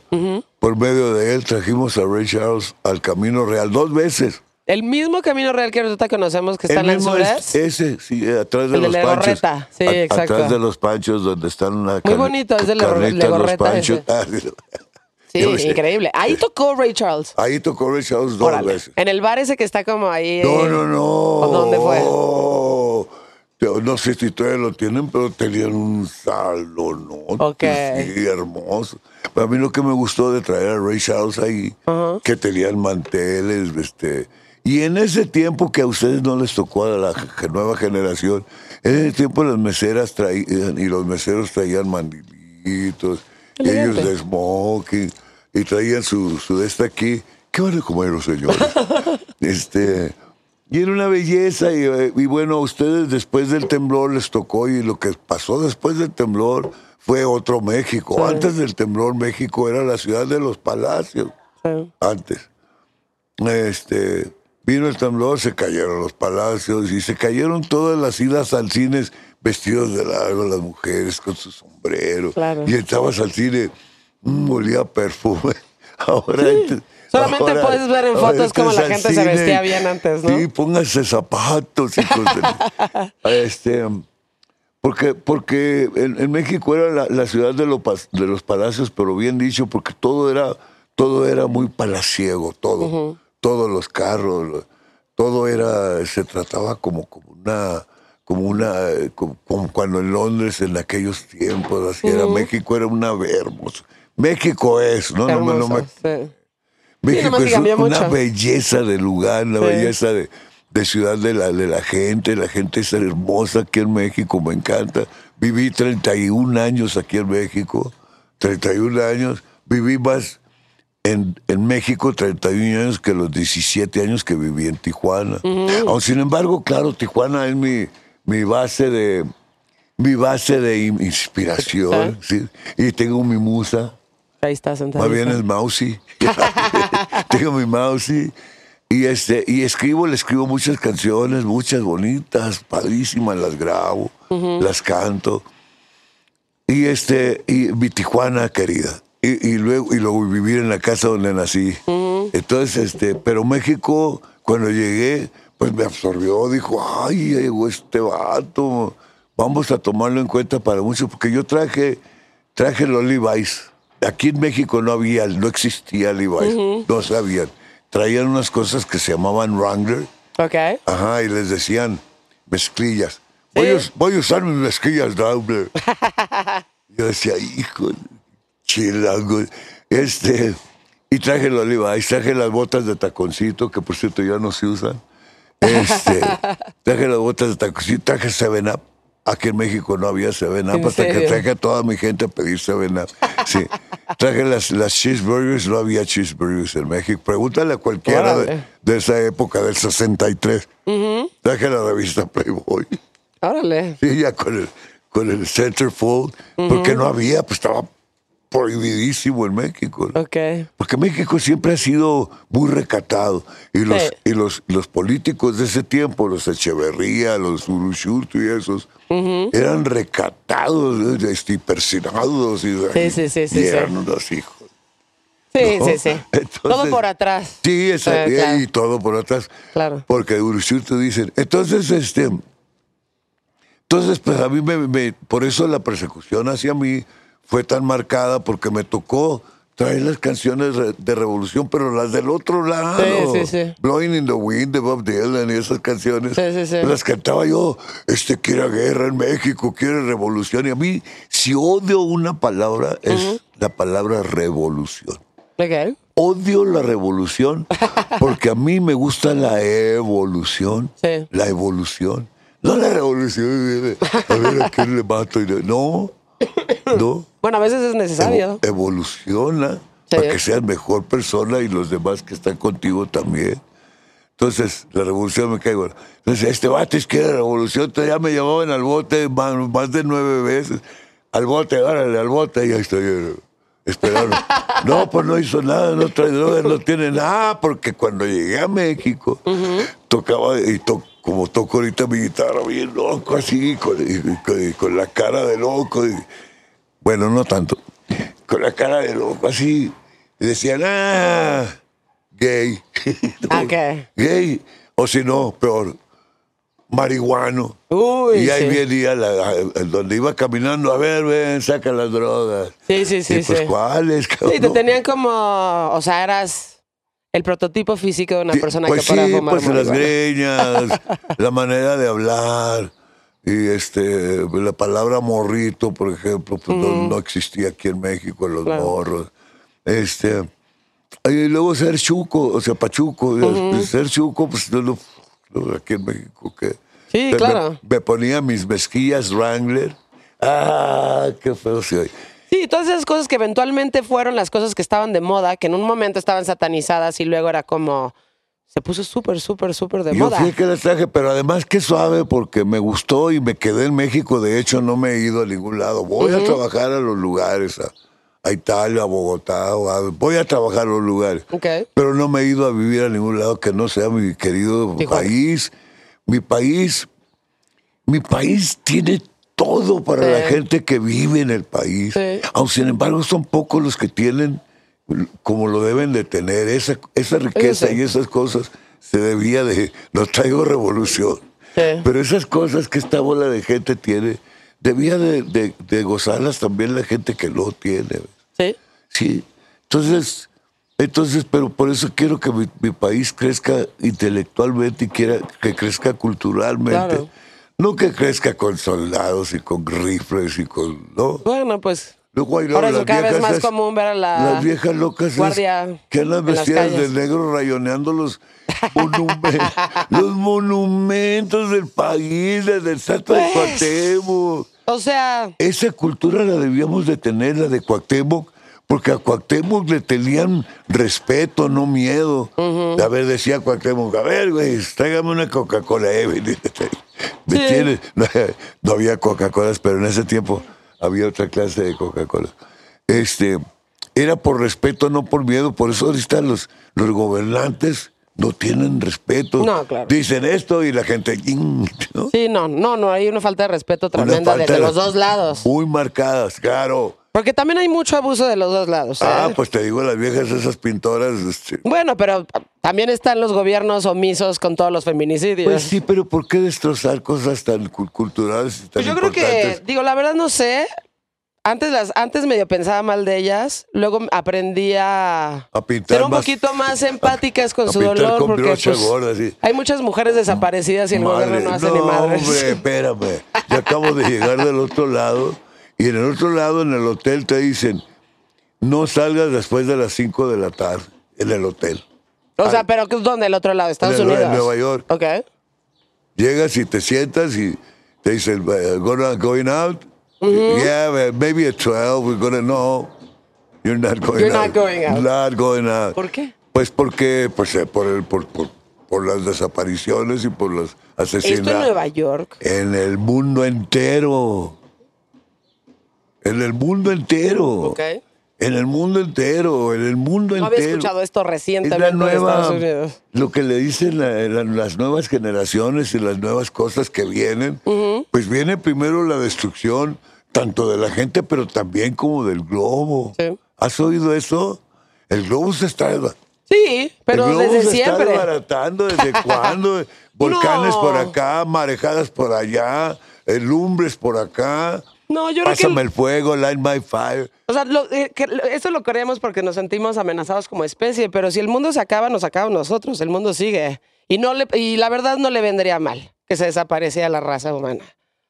por medio de él trajimos a Ray Charles al Camino Real dos veces. El mismo camino real que ahorita conocemos que está El en mismo es- ese, sí, atrás de El de los Legorreta, panchos. sí, A- exacto. Atrás de los panchos donde están una Muy bonito, es de los Legorreta panchos. [laughs] [laughs] ese. Sí. Sí, increíble. Ahí tocó Ray Charles. Ahí tocó Ray Charles dos Órale. veces. En el bar ese que está como ahí. No, no, no. ¿O dónde fue? No sé si todavía lo tienen, pero tenían un salón, ¿no? Ok. Sí, hermoso. A mí lo que me gustó de traer a Ray Charles ahí, que tenían manteles, este... Y en ese tiempo que a ustedes no les tocó a la nueva generación, en ese tiempo las meseras traían, y los meseros traían mandilitos, ellos de smoking, y traían su, su de esta aquí. ¿Qué van a comer los señores? [laughs] este... Y era una belleza, y, eh, y bueno, a ustedes después del temblor les tocó, y lo que pasó después del temblor fue otro México. Antes del temblor, México era la ciudad de los palacios. Sí. Antes. Este, vino el temblor, se cayeron los palacios y se cayeron todas las idas al cine vestidos de largo, las mujeres con su sombrero. Claro. Y entrabas al cine, mm, olía perfume. [laughs] Ahora, ent- Solamente ahora- puedes ver en fotos entras la gente se vestía bien antes, ¿no? Sí, pónganse zapatos y cosas. [laughs] este, porque porque en, en México era la, la ciudad de, lo de los palacios, pero bien dicho, porque todo era, todo era muy palaciego, todo. Todos los carros, todo era, se trataba como, como una como una, eh, como, como cuando en Londres en aquellos tiempos, así era México, era una hermoso. México es, ¿no? No me- no Hermoso, sí. México es una mucho. belleza de lugar, una Sí. belleza de, de ciudad de la, de la gente. La gente es hermosa aquí en México, me encanta. Viví 31 años aquí en México, 31 años. Viví más en, en México 31 años que los 17 años que viví en Tijuana. Aun sin embargo, claro, Tijuana es mi, mi base de mi base de in- inspiración, ¿sí? Y tengo mi musa, Ahí está sentado. más bien es Mousy. [laughs] Tengo mi Mousy. Y, este, y escribo, le escribo muchas canciones, muchas bonitas, padrísimas, las grabo, las canto. Y este, y mi Tijuana querida. Y, y luego, y luego vivir en la casa donde nací. Entonces, este, pero México, cuando llegué, pues me absorbió, dijo, ay, llegó este vato, vamos a tomarlo en cuenta para mucho, porque yo traje, traje los Levi's. Aquí en México no había, no existía Levi's, no sabían. Traían unas cosas que se llamaban Wrangler, Ok. ajá, y les decían mezclillas. Voy, a, voy a usar mis mezclillas Wrangler. [laughs] Yo decía, hijo, chilango. Este, y traje los Levi's, traje las botas de taconcito, que por cierto ya no se usan. Este, [laughs] traje las botas de taconcito, traje Seven Up. Aquí en México no había Seven Up ¿En hasta que traje a toda mi gente a pedir Seven Up. Sí. Traje las, las cheeseburgers, no había cheeseburgers en México. Pregúntale a cualquiera de esa época, del 63. Traje la revista Playboy. Órale. Sí, ya con el, con el centerfold, porque no había, pues estaba prohibidísimo en México. ¿no? Ok. Porque México siempre ha sido muy recatado. Y los, Sí. y los, los políticos de ese tiempo, los Echeverría, los Urushurtu y esos, eran recatados, este, y persinados. Y, Sí, sí, sí, sí, y eran unos hijos. Sí, ¿no? sí, sí. Entonces- Todo por atrás. Sí, Eh, claro. y todo por atrás. Claro. Porque Urushurtu dicen. Entonces, este. Entonces, pues a mí me, me- Por eso la persecución hacia mí fue tan marcada, porque me tocó traer las canciones de revolución, pero las del otro lado. Sí, sí, sí. Blowing in the Wind de Bob Dylan y esas canciones. Sí, sí, sí. Las cantaba yo. Este quiere guerra en México, quiere revolución. Y a mí, si odio una palabra, es la palabra revolución. Ok. Odio la revolución [laughs] porque a mí me gusta la evolución. Sí. La evolución. No la revolución. [laughs] A ver a quién le mato. y de- No, no. [coughs] Bueno, a veces es necesario. Evo- evoluciona Sí. para que seas mejor persona y los demás que están contigo también. Entonces, la revolución me cae. Entonces, este vato es que era revolución. entonces Ya me llevaban al bote más, más de nueve veces. Al bote, órale, al bote. Y ahí estoy esperando. [laughs] No, pues no hizo nada, no trae drogas, no tiene nada. Porque cuando llegué a México, tocaba, y to- como toco ahorita mi guitarra bien loco, así, con, con- la cara de loco. y- bueno, no tanto. Con la cara de loco, así. Y decían, ah, gay. [laughs] Ok. Gay. O si no, peor, marihuano. Uy, y ahí sí. venía la, donde iba caminando, a ver, ven, saca las drogas. Sí, sí, sí, Y pues, sí. ¿cuáles, Sí, te tenían como, o sea, eras el prototipo físico de una persona pues que sí, fumar pues las marihuana. greñas, [laughs] la manera de hablar. Y este, la palabra morrito, por ejemplo, pues no, no existía aquí en México, en los Claro. morros. Este, y luego ser chuco, o sea, pachuco. y Ser chuco, pues no, no- aquí en México. que Sí, me- claro. Me, ponía mis mezquillas Wrangler. Ah, qué feo se oye. Sí, todas esas cosas que eventualmente fueron las cosas que estaban de moda, que en un momento estaban satanizadas y luego era como, se puso súper, súper, súper de Yo moda. fui que las traje, pero además qué suave porque me gustó y me quedé en México. De hecho, no me he ido a ningún lado. Voy a trabajar a los lugares, a, a Italia, a Bogotá. a- voy a trabajar a los lugares. Ok. Pero no me he ido a vivir a ningún lado que no sea mi querido Tijuana. país. Mi país, mi país tiene todo para Sí. la gente que vive en el país. Sí. Aunque sin embargo son pocos los que tienen como lo deben de tener. Esa, esa riqueza sí. y esas cosas se debía de... No traigo revolución. Pero esas cosas que esta bola de gente tiene, debía de, de- de gozarlas también la gente que lo tiene. Sí. Sí. Entonces, entonces, pero por eso quiero que mi, mi país crezca intelectualmente y quiera que crezca culturalmente. Claro. No que crezca con soldados y con rifles y con. ¿No? Bueno, pues Luego hay eso las cada vez más esas- común ver a la Las viejas locas guardia que andan vestidas de negro rayoneando los, monumen- [laughs] los monumentos del país, del estatua de Pues. Cuauhtémoc. o sea, Esa cultura la debíamos de tener, la de Cuauhtémoc, porque a Cuauhtémoc le tenían respeto, no miedo. A ver, decía Cuauhtémoc, a ver, güey, tráigame una Coca-Cola, eh, [laughs] güey. ¿Me Sí. entiendes? [laughs] No, no había Coca-Colas, pero en ese tiempo había otra clase de Coca-Cola. Este, era por respeto, no por miedo. Por eso ahorita los, los gobernantes no tienen respeto. No, claro. Dicen esto y la gente... ¿no? sí, no, no, no, hay una falta de respeto tremenda desde de- los dos lados. Muy marcadas, claro. Porque también hay mucho abuso de los dos lados. ¿eh? Ah, pues te digo, las viejas, esas pintoras. este, Bueno, pero también están los gobiernos omisos con todos los feminicidios. Pues sí, pero ¿por qué destrozar cosas tan cu- culturales y tan Pues yo creo que, importantes? digo, la verdad no sé. Antes, las, antes medio pensaba mal de ellas, luego aprendí a, A pintar ser un más- poquito más [laughs] empáticas con a su pintar dolor. con porque brocha pues, gorda, sí. hay muchas mujeres desaparecidas y el gobierno Madre, no hace ni madres. hombre, espérame. Ya acabo de [laughs] llegar del otro lado y en el otro lado, en el hotel, te dicen, no salgas después de las 5 de la tarde en el hotel. O sea, pero ¿qué- ¿dónde? ¿El otro lado? ¿Estados En el- Unidos? en Nueva York. Ok. Llegas y te sientas y te dicen, "Uh, gonna- going out? Yeah, maybe at 12, we're gonna know. You're not going You're out. not going out. Not going out. ¿Por qué? Pues porque, pues eh, por, el, por, por, por las desapariciones y por los Esto en asesinatos. Nueva York. En el mundo entero. En el mundo entero. En el mundo entero. En el mundo No había entero. escuchado esto Es recientemente en nueva, Estados Unidos. lo que le dicen la- la- las nuevas generaciones y las nuevas cosas que vienen, pues viene primero la destrucción tanto de la gente, pero también como del globo. Sí. ¿Has oído eso? El globo se está, el Sí, pero globo desde se está siempre. desbaratando. ¿Desde [laughs] cuándo? Volcanes No. por acá, marejadas por allá, eh, lumbres por acá. No, yo creo Pásame que. el fuego, light my fire. O sea, lo- eh, que- lo- esto lo creemos porque nos sentimos amenazados como especie, pero si el mundo se acaba, nos acabamos nosotros. El mundo sigue. Y, no le, y la verdad no le vendría mal que se desapareciera la raza humana.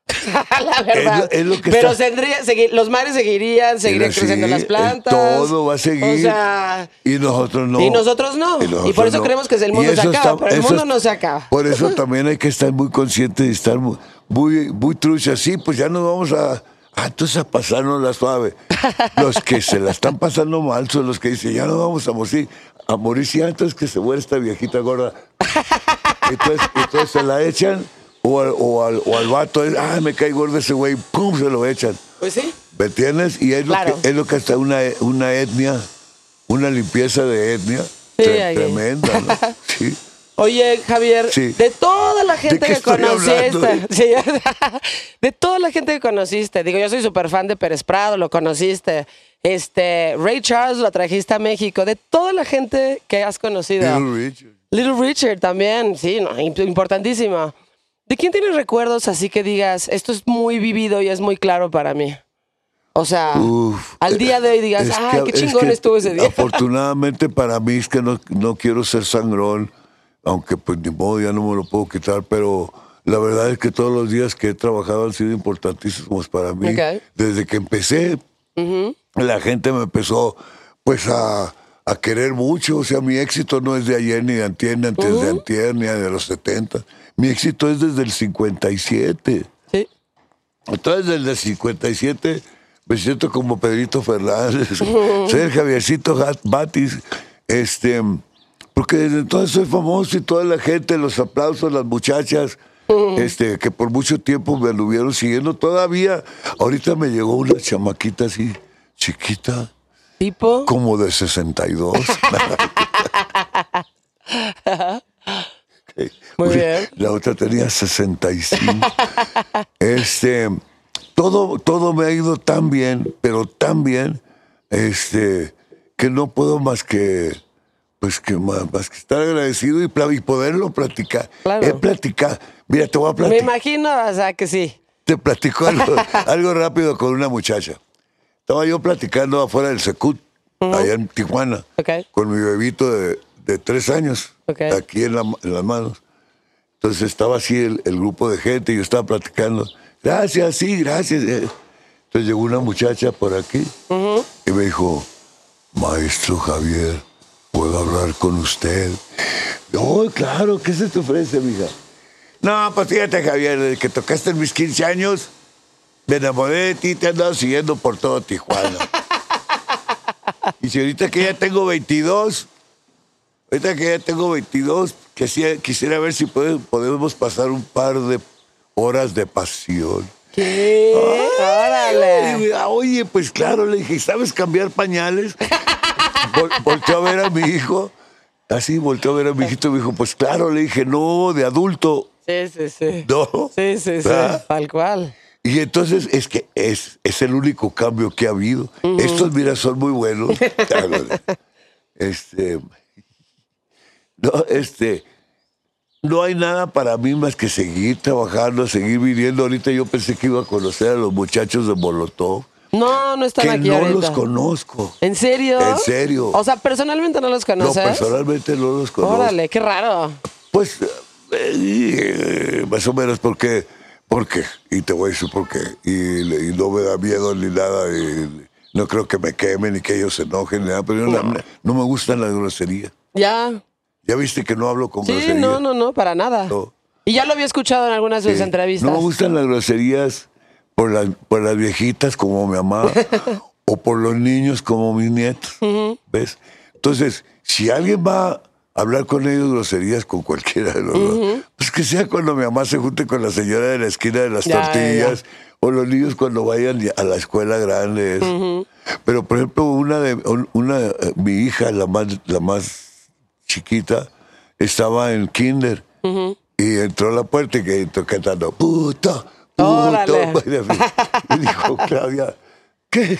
[laughs] la verdad. Es lo- es lo que pero está- seguir- los mares seguirían, seguirían Mira, creciendo las plantas. Todo va a seguir. O sea, y nosotros no. Y nosotros no. Y nosotros por eso no. creemos que el Y mundo se acaba, está- pero el mundo no se acaba. Por eso [laughs] también hay que estar muy conscientes y estar mu- muy, muy truchas. Sí, pues ya nos vamos a. Ah, entonces a pasarnos la suave. Los que se la están pasando mal son los que dicen, ya no vamos a morir. A morir si antes que se muera esta viejita gorda. Entonces, entonces se la echan. O al, o al, o al vato, ah, me cae gordo ese güey, pum, se lo echan. Pues sí. ¿Me entiendes? Y es lo, Claro. que, es lo que está una, una etnia, una limpieza de etnia Sí, tremenda, ¿no? Sí. Oye, Javier, Sí. de toda la gente que conociste, [laughs] sí, [laughs] de toda la gente que conociste, digo, yo soy súper fan de Pérez Prado, lo conociste, este, Ray Charles lo trajiste a México, de toda la gente que has conocido, Little Richard. Little Richard también, sí, no, imp- importantísimo. ¿De quién tienes recuerdos así que digas, esto es muy vivido y es muy claro para mí? O sea, Uf, al día de hoy digas, que- qué es chingón que estuvo ese día. [laughs] Afortunadamente para mí es que no, no quiero ser sangrón, aunque pues ni modo ya no me lo puedo quitar, pero la verdad es que todos los días que he trabajado han sido importantísimos para mí. Desde que empecé, la gente me empezó pues a, a querer mucho, o sea, mi éxito no es de ayer ni de antier, ni antes de antier, ni de los 70. Mi éxito es desde el 57. Sí. Entonces, desde el 57 me siento como Pedrito Fernández. [laughs] el Javiercito Batis. Este, porque desde entonces soy famoso y toda la gente, los aplausos, las muchachas, este, que por mucho tiempo me anduvieron siguiendo. Todavía, ahorita me llegó una chamaquita así, chiquita, Tipo, como de 62. [laughs] Muy bien. La otra tenía 65. este, todo, todo me ha ido tan bien, pero tan bien, este, que no puedo más que, pues que más, más que estar agradecido y, poderlo platicar. Claro. He platicado. Mira, te voy a me platicar. imagino, o sea, que sí. Te platico algo, [laughs] algo rápido con una muchacha. Estaba yo platicando afuera del Secut, allá en Tijuana, con mi bebito de, de tres años, aquí en, la- en las manos. Entonces estaba así el, el grupo de gente y yo estaba platicando. Gracias, sí, gracias. eh. Entonces llegó una muchacha por aquí y me dijo, maestro Javier, ¿puedo hablar con usted? No, claro, ¿qué se te ofrece, mija? No, pues fíjate, Javier, desde que tocaste en mis 15 años, me enamoré de ti, te he andado siguiendo por todo Tijuana. y si ahorita que ya tengo 22, ahorita que ya tengo 22, quisiera, quisiera ver si puede- podemos pasar un par de horas de pasión. ¿Qué? Órale. Oye, Oye, pues claro, le dije, ¿sabes cambiar pañales? Vol- volteó a ver a mi hijo, así volteó a ver a mi hijito y me dijo, pues claro, le dije, no, de adulto, Sí, sí, sí. no. Sí, sí, sí. ¿Verdad? Tal cual. Y entonces es que es, es el único cambio que ha habido. Estos, mira, son muy buenos. [laughs] este, no, este, no hay nada para mí más que seguir trabajando, seguir viviendo. Ahorita yo pensé que iba a conocer a los muchachos de Molotov, No, no están que aquí no ahorita. los conozco. ¿En serio? En serio. O sea, personalmente no los No, conoces. personalmente no los conozco. Órale, qué raro. Pues, eh, más o menos porque, porque, y te voy a decir por qué, y, y no me da miedo ni nada, y no creo que me quemen ni que ellos se enojen, ni nada, pero yo no, no me gustan las groserías. Ya. Ya viste que no hablo con Sí, groserías. no, no, no, para nada. No. Y ya lo había escuchado en algunas de sus Sí. entrevistas. No me gustan las groserías por las, por las viejitas como mi mamá [laughs] o por los niños como mis nietos. ¿Ves? Entonces, si alguien va a hablar con ellos groserías con cualquiera de los dos, pues que sea cuando mi mamá se junte con la señora de la esquina de las Ya, ya, tortillas o los niños cuando vayan a la escuela grande. eso. Pero, por ejemplo, una de una, eh, mi hija, la más, la más chiquita, estaba en kinder. Y entró a la puerta y que cantando, puto. Órale. Y dijo, Claudia, ¿qué?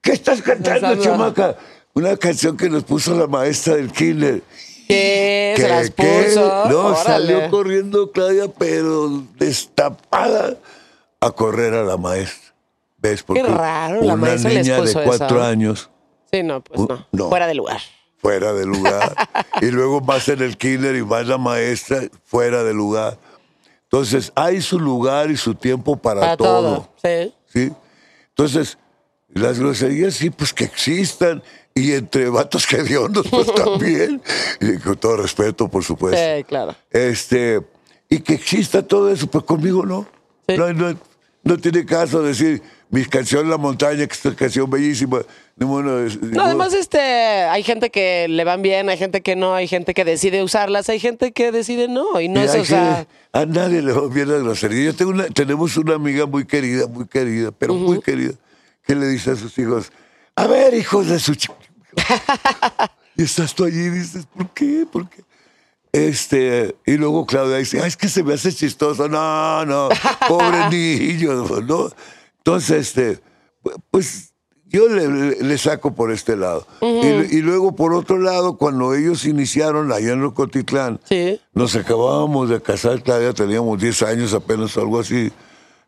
¿Qué estás cantando, chamaca? Una canción que nos puso la maestra del kinder. ¿Qué? Se ¿Qué, las qué? puso. No, Órale. salió corriendo Claudia, pero destapada a correr a la maestra. ¿Ves? Porque raro, la una maestra les niña de cuatro esa. años Sí, no, pues no. no. Fuera de lugar. fuera de lugar. [laughs] y luego vas en el kinder y vas la maestra fuera de lugar. Entonces, hay su lugar y su tiempo para, Para todo. todo. Sí. ¿sí? Entonces, las groserías sí, pues que existan. Y entre vatos que hediondos, pues [laughs] también. Y con todo respeto, por supuesto. Sí, claro. Este, y que exista todo eso, pues conmigo no. Sí. No, no, no tiene caso decir mi canción La Montaña, que es una canción bellísima. De- No, además, este, hay gente que le van bien, hay gente que no, hay gente que decide usarlas, hay gente que decide no, y no Y es, o sea, a nadie le va bien la grosería. Yo tengo una, tenemos una amiga muy querida, muy querida, pero muy querida, que le dice a sus hijos, a ver, hijos de su ch-". [laughs] y estás tú allí y dices, ¿por qué? ¿Por qué? Este, y luego Claudia dice, "Ay, es que se me hace chistoso. No, no, pobre [laughs] niño, ¿no? Entonces, este, pues yo le, saco por este lado. y, y luego, por otro lado, cuando ellos iniciaron allá en Rocotitlán, sí. nos acabábamos de casar, Claudia, teníamos 10 años apenas, algo así.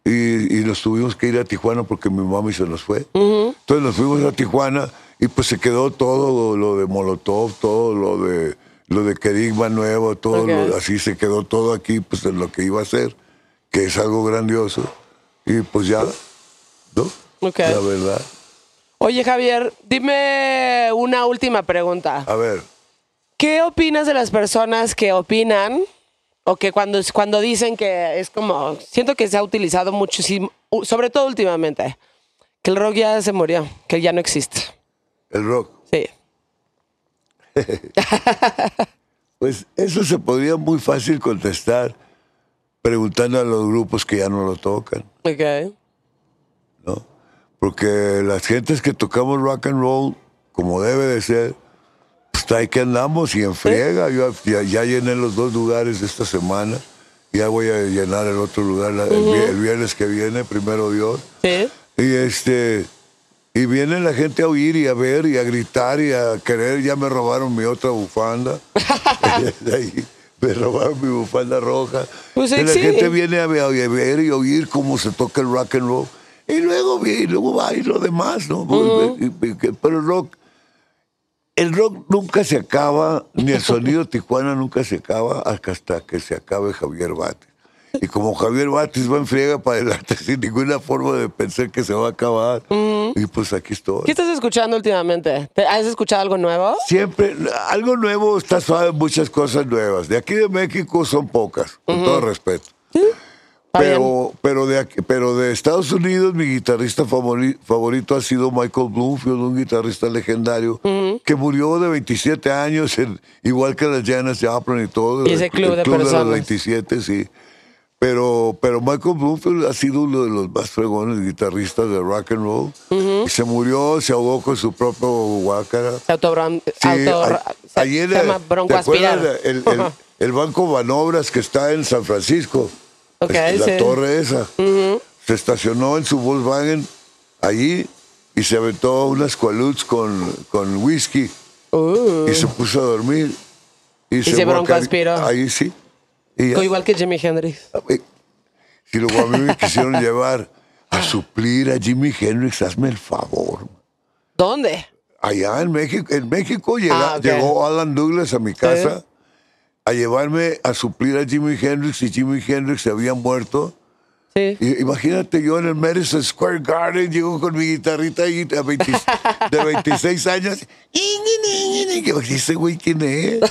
Y, y nos tuvimos que ir a Tijuana porque mi mami se nos fue. Entonces nos fuimos a Tijuana y pues se quedó todo lo de Molotov, todo lo de lo de Kerigma Nuevo, todo lo- así se quedó todo aquí, pues en lo que iba a ser, que es algo grandioso. Y pues ya, ¿no? La verdad. Oye, Javier, dime una última pregunta. A ver, ¿Qué opinas de las personas que opinan o que cuando, cuando dicen que es como, siento que se ha utilizado muchísimo, sobre todo últimamente, que el rock ya se murió, que ya no existe? el rock. Sí. [laughs] Pues eso se podría muy fácil contestar preguntando a los grupos que ya no lo tocan. Ok. ¿no? Porque las gentes que tocamos rock and roll, como debe de ser, pues ahí que andamos y en friega. Yo ya, ya llené los dos lugares esta semana. Ya voy a llenar el otro lugar el, vi- el viernes que viene, primero Dios. Sí. Y este y viene la gente a oír y a ver y a gritar y a querer. Ya me robaron mi otra bufanda. [laughs] [laughs] Me robaron mi bufanda roja. Pues, y la sí. gente viene a ver, a y oír cómo se toca el rock and roll. Y luego, y luego va y lo demás, ¿no? Y- que- Pero el rock, el rock nunca se acaba, ni el sonido Tijuana nunca se acaba hasta que se acabe Javier Batis. Y como Javier Batis va en friega para adelante [laughs] sin ninguna forma de pensar que se va a acabar, y pues aquí estoy. ¿Qué estás escuchando últimamente? ¿Te- ¿Has escuchado algo nuevo? Siempre, algo nuevo está suave, muchas cosas nuevas. De aquí de México son pocas, con todo respeto. Bien. Pero, pero, de pero de Estados Unidos, mi guitarrista favori- favorito ha sido Michael Bloomfield, un guitarrista legendario que murió de 27 años, en- igual que las Janis Joplin y todo. Y ese el- club el de club personas. los 27, sí. Pero, pero Michael Bloomfield ha sido uno de los más fregones guitarristas de rock and roll. Y se murió, se ahogó con su propio guácara. Se autobron- Sí, auto- a- se, llama ¿te acuerdas El, el- [laughs] el Banco Banobras que está en San Francisco. Ok, Es- la sí. torre esa. Se estacionó en su Volkswagen allí y se aventó unas qualuts con, con whisky Uh, y se puso a dormir. Y, se guaca- broncoaspiró. Ahí sí. Y ya. igual que Jimi Hendrix. Eh, Si luego a mí me quisieron [laughs] llevar a suplir a Jimi Hendrix, hazme el favor. ¿Dónde? Allá en México, en México llega- Ah, ok. llegó Alan Douglas a mi casa a llevarme a suplir a Jimi Hendrix y Jimi Hendrix se había muerto. Sí. Imagínate yo en el Madison Square Garden, llego con mi guitarrita ahí de, 20 [laughs] de 26 años. Y que ese güey quién es. [laughs]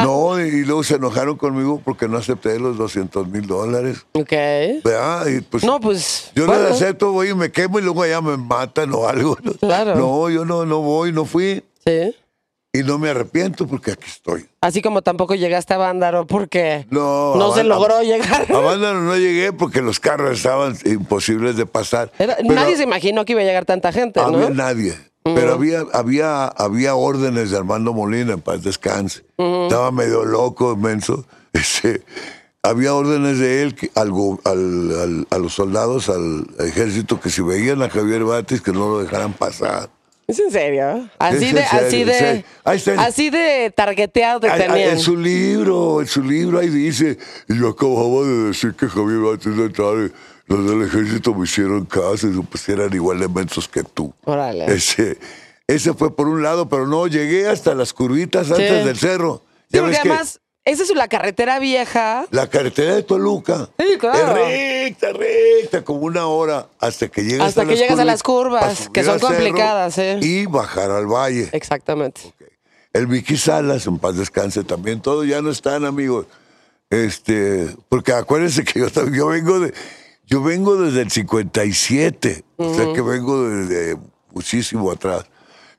No, y luego se enojaron conmigo porque no acepté los 200 mil dólares. Ok. ¿Verdad? Y pues, No, pues. yo bueno, les acepto, voy y me quemo y luego allá me matan o algo. ¿no? Claro. No, yo no, no voy, no fui. Sí. Y no me arrepiento porque aquí estoy. Así como tampoco llegaste a Bándaro porque No, no se logró a- llegar. A [laughs] Bándaro no llegué porque los carros estaban imposibles de pasar. Era- Pero nadie se imaginó que iba a llegar tanta gente, Había ¿no? nadie. Pero había, había, había órdenes de Armando Molina, en paz descanse. Estaba medio loco, inmenso. [laughs] Ese, había órdenes de él que- al go- al- al- a los soldados, al ejército, que si veían a Javier Batis, que no lo dejaran pasar. ¿Es en serio? Así Es de, serio, así de, está. así de targeteado te tenían. en su libro, en su libro ahí dice, y yo acababa de decir que Javier no entraba, y los del ejército me hicieron caso y pues eran igual de mensos que tú. Órale. Ese, ese fue por un lado, pero no, llegué hasta las curvitas antes del cerro. Sí, porque además, esa es la carretera vieja. la carretera de Toluca Sí, claro. es recta, recta, como una hora hasta que llegas Hasta a que las llegas a curvi- las curvas, que son complicadas, ¿eh? Y bajar al valle. Exactamente. El Vicky Salas, en paz descanse también, todos ya no están, amigos. Este, porque acuérdense que yo yo vengo de, yo vengo desde el 57, o sea que vengo desde muchísimo atrás.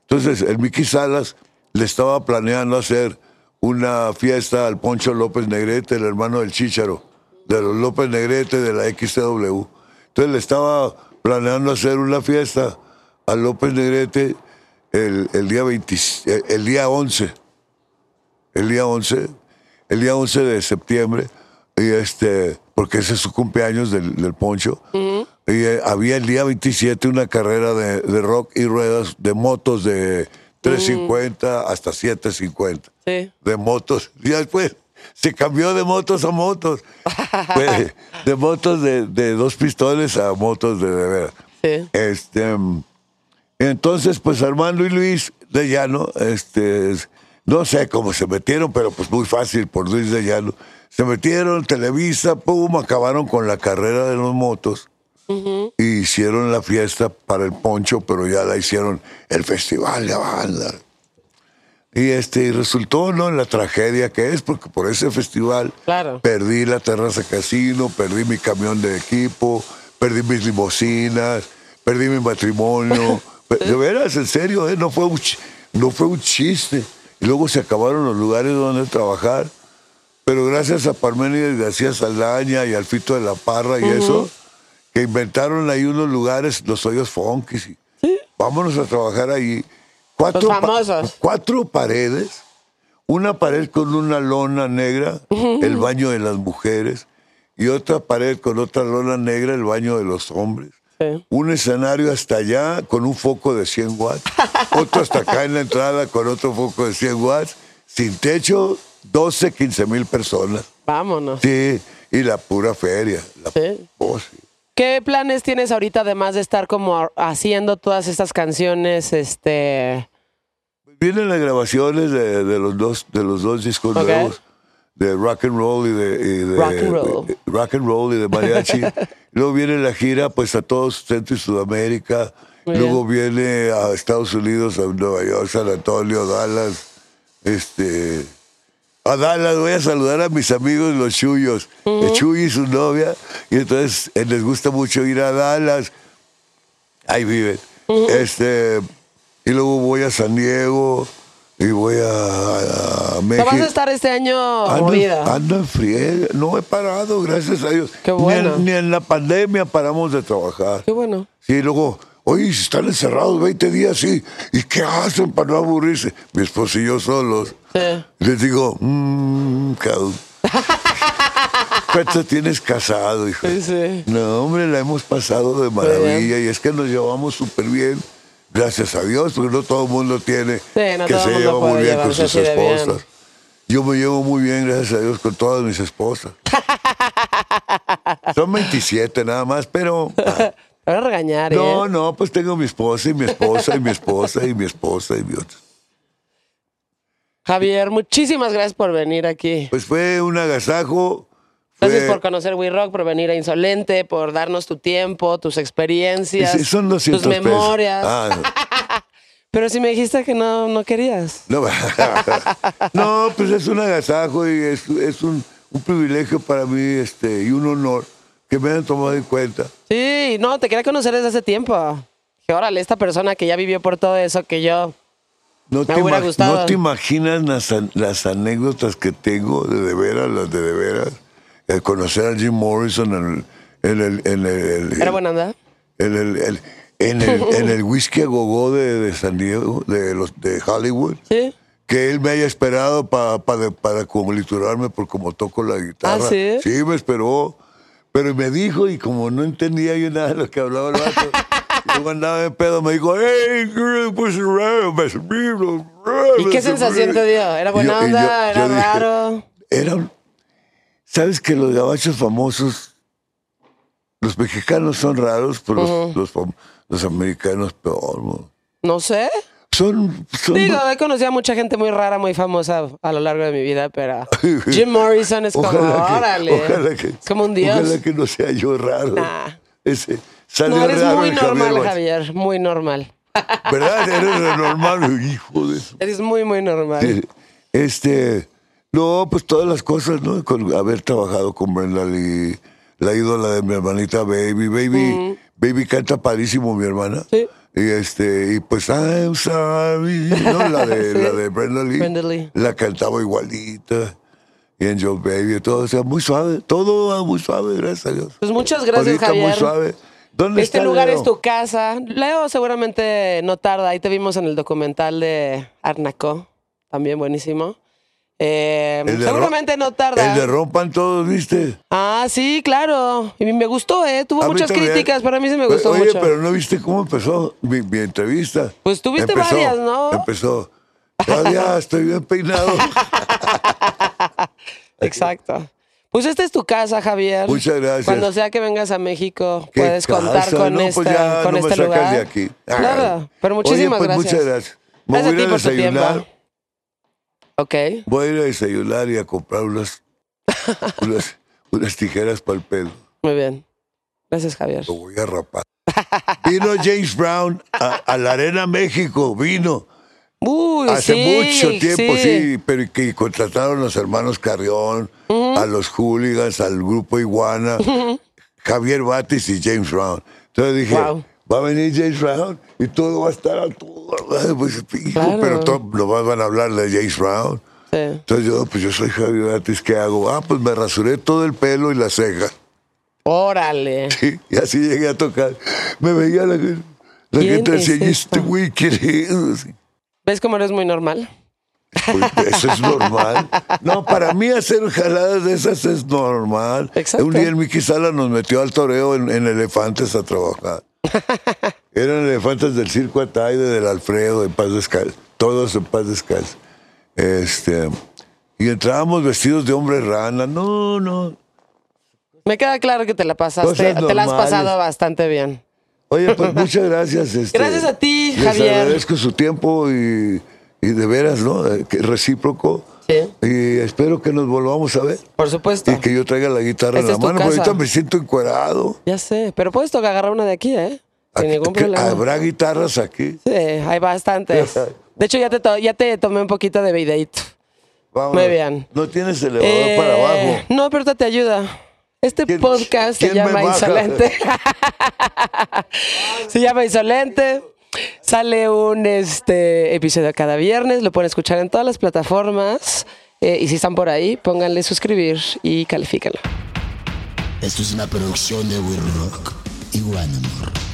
Entonces, el Mickey Salas le estaba planeando hacer una fiesta al Poncho López Negrete, el hermano del Chícharo, de los López Negrete de la XW. Entonces le estaba planeando hacer una fiesta al López Negrete el, el día 20 el, el día 11. El día 11, el día 11 de septiembre, y este, porque ese es su cumpleaños del, del Poncho. Y eh, había el día 27 una carrera de, de rock y ruedas de motos de 350 hasta 750 Sí. de motos. Y después se cambió de motos a motos. [laughs] De motos de, de dos pistones a motos de de veras. Sí. Este, entonces, pues Armando y Luis de Llano, este, no sé cómo se metieron, pero pues muy fácil por Luis de Llano. Se metieron, Televisa, pum, acabaron con la carrera de los motos. Y hicieron la fiesta para el poncho, pero ya la hicieron el festival de banda. Y este resultó no en la tragedia que es, porque por ese festival Claro. perdí la terraza casino, perdí mi camión de equipo, perdí mis limusinas, perdí mi matrimonio. [laughs] De veras, en serio, ¿eh? no, fue un, no fue un chiste. Y luego se acabaron los lugares donde trabajar. Pero gracias a Parménides García Saldaña y al Fito de la Parra y eso, que inventaron ahí unos lugares, los hoyos funkis. y Vámonos a trabajar ahí. Cuatro, Los pa- famosos. cuatro paredes, una pared con una lona negra, el baño de las mujeres, y otra pared con otra lona negra, el baño de los hombres. Sí. Un escenario hasta allá con un foco de 100 watts, otro hasta acá en la entrada con otro foco de 100 watts, sin techo, 12, 15 mil personas. Vámonos. Sí, y la pura feria. La Sí. oh, sí. ¿Qué planes tienes ahorita además de estar como haciendo todas estas canciones, este, vienen las grabaciones de, de los dos de los dos discos nuevos de rock and roll y de, y de- Rock and roll. de- rock and roll y de mariachi. [laughs] Luego viene la gira pues a todos Centro y Sudamérica. Muy Luego viene a Estados Unidos, a Nueva York, San Antonio, Dallas. Este, a Dallas voy a saludar a mis amigos los Chuyos, el Chuy y su novia, y entonces eh, les gusta mucho ir a Dallas. Ahí viven. Este, y luego voy a San Diego y voy a, a ¿Te México. vas a estar este año Ando, movida? ando en friega, no he parado, gracias a Dios. Qué Ni bueno. en- Ni en, la pandemia paramos de trabajar. Qué bueno. Sí, luego, oye, si están encerrados 20 días, sí. ¿Y qué hacen para no aburrirse? Mi esposo y yo solos. Sí. Les digo, mmm, cabrón. ¿Cuánto tienes casado, hijo? Sí. No, hombre, la hemos pasado de maravilla y es que nos llevamos súper bien. Gracias a Dios, porque no todo el mundo tiene Sí, no que se lleva muy bien con sus bien. esposas. Yo me llevo muy bien, gracias a Dios, con todas mis esposas. [laughs] Son 27 nada más, pero... [laughs] Te voy a regañar, No, ¿eh? no, pues tengo mi esposa y mi esposa y mi esposa y mi esposa y mi otra. Javier, muchísimas gracias por venir aquí. Pues fue un agasajo. Gracias por conocer We Rock, por venir a Insolente, por darnos tu tiempo, tus experiencias, Sí, son 200 tus memorias. Ah, [laughs] Pero si me dijiste que no, no querías. no, [laughs] no, pues es un agasajo y es, es un, un privilegio para mí este, y un honor que me hayan tomado en cuenta. Sí, no, te quería conocer desde hace tiempo. Que órale, esta persona que ya vivió por todo eso, que yo. No, Me te, hubiera gustado. no te imaginas las, las anécdotas que tengo de de veras, las de de veras. El conocer a Jim Morrison en el... En el, en el- ¿Era buena onda? en el, el- en el, [laughs] en el whisky a gogó de, de San Diego, de, los, de Hollywood. Sí. Que él me haya esperado pa- pa- para congliturarme por cómo toco la guitarra. ¿Ah, sí? Sí, me esperó. Pero me dijo, y como no entendía yo nada de lo que hablaba el vato, [laughs] yo andaba de pedo, me dijo, hey, pues, raro, raro, ¿Y qué sensación te dio? ¿Era buena yo- onda? yo- ¿Era yo dije, raro? Era ¿Sabes que los gabachos famosos, los mexicanos son raros, pero los, los fam- los americanos peor, ¿no? No sé. Son, son Digo, he conocido a mucha gente muy rara, muy famosa a lo largo de mi vida, pero [laughs] Jim Morrison es como, Ojalá que- órale. ojalá que- es como un dios. Ojalá que no sea yo raro. Nah. Ese, salió No, eres raro muy normal, Javier Javier, muy normal. [laughs] ¿Verdad? Eres normal, hijo de su- Eres muy, muy normal. Este, no, pues todas las cosas, ¿no? Con haber trabajado con Brenda Lee, la ídola de mi hermanita Baby. Baby, Baby canta padrísimo, mi hermana. Sí. Y este, y pues I'm sorry, ¿no? La de, [laughs] Sí. la de Brenda Lee. Brenda Lee. La cantaba igualita. Y Angel Baby, todo, o sea, muy suave, todo va muy suave, gracias a Dios. Pues muchas gracias, Ahorita Javier. muy suave. ¿Dónde Este está lugar Leo? es tu casa. Leo seguramente no tarda. Ahí te vimos en el documental de Arnaco. También buenísimo. Eh, seguramente no tarda. El de rompan todos, ¿viste? Ah, sí, claro. Y me gustó, ¿eh? Tuvo muchas también. críticas, pero a mí sí me gustó Oye, mucho. pero no viste cómo empezó mi, mi entrevista. Pues tuviste Empezó- varias, ¿no? Empezó. [laughs] Claudia, estoy bien peinado. [laughs] Exacto. Pues esta es tu casa, Javier. Muchas gracias. Cuando sea que vengas a México, ¿Qué puedes contar casa? con, No, esta, pues ya con no me este sacas lugar. de aquí. Claro, pero Oye, muchísimas pues, gracias. Muchas gracias. Me Gracias a voy a desayunar. tiempo. Ok, Voy a ir a desayunar y a comprar unas, [laughs] unas, unas tijeras para el pelo. muy bien. Gracias, Javier. Lo voy a rapar. Vino James Brown a, a la Arena México. Vino. Uy, Hace sí, mucho tiempo, sí. pero que contrataron los hermanos Carrión, a los hooligans, al grupo Iguana, Javier Batis y James Brown. Entonces dije, Wow. Va a venir James Brown y todo va a estar a todo. Pues, Claro. pero todo, nomás van a hablar de James Brown. Sí. Entonces yo, pues yo soy Javier Batis, ¿qué hago? Ah, pues me rasuré todo el pelo y la ceja. Órale. Y así llegué a tocar. Me veía la, la ¿Quién gente decía, es ¿y este güey quién es?" ¿Ves cómo eres muy normal? Pues, eso es normal. No, para mí hacer jaladas de esas es normal. Exacto. Un día el Miki Sala nos metió al toreo en, en elefantes a trabajar. Eran elefantes del circo Ataide, del Alfredo, en paz descalzo. Todos en paz descalzo. Este, y entrábamos vestidos de hombre rana. No, no. Me queda claro que te la pasaste, te la has pasado bastante bien. Oye, pues [laughs] muchas gracias. este, Gracias a ti, les Javier. agradezco su tiempo y, y de veras, ¿no? Eh, que recíproco. Sí. Y espero que nos volvamos a ver. Por supuesto. Y que yo traiga la guitarra Esta en la mano, porque ahorita me siento encuerado. Ya sé, pero puedes tocar, agarrar una de aquí, ¿eh? Sin Aquí- ningún problema. Habrá guitarras aquí. Sí, hay bastantes. De hecho, ya te, to- ya te tomé un poquito de videito. Vamos. Muy bien. No tienes elevador Eh, para abajo. No, pero te ayuda. Este ¿Quién- podcast se quién llama? Insolente. [laughs] se llama Insolente. Sale un este, episodio cada viernes. Lo pueden escuchar en todas las plataformas. Eh, y si están por ahí, pónganle suscribir y califíquenlo. Esto es una producción de We Rock y More.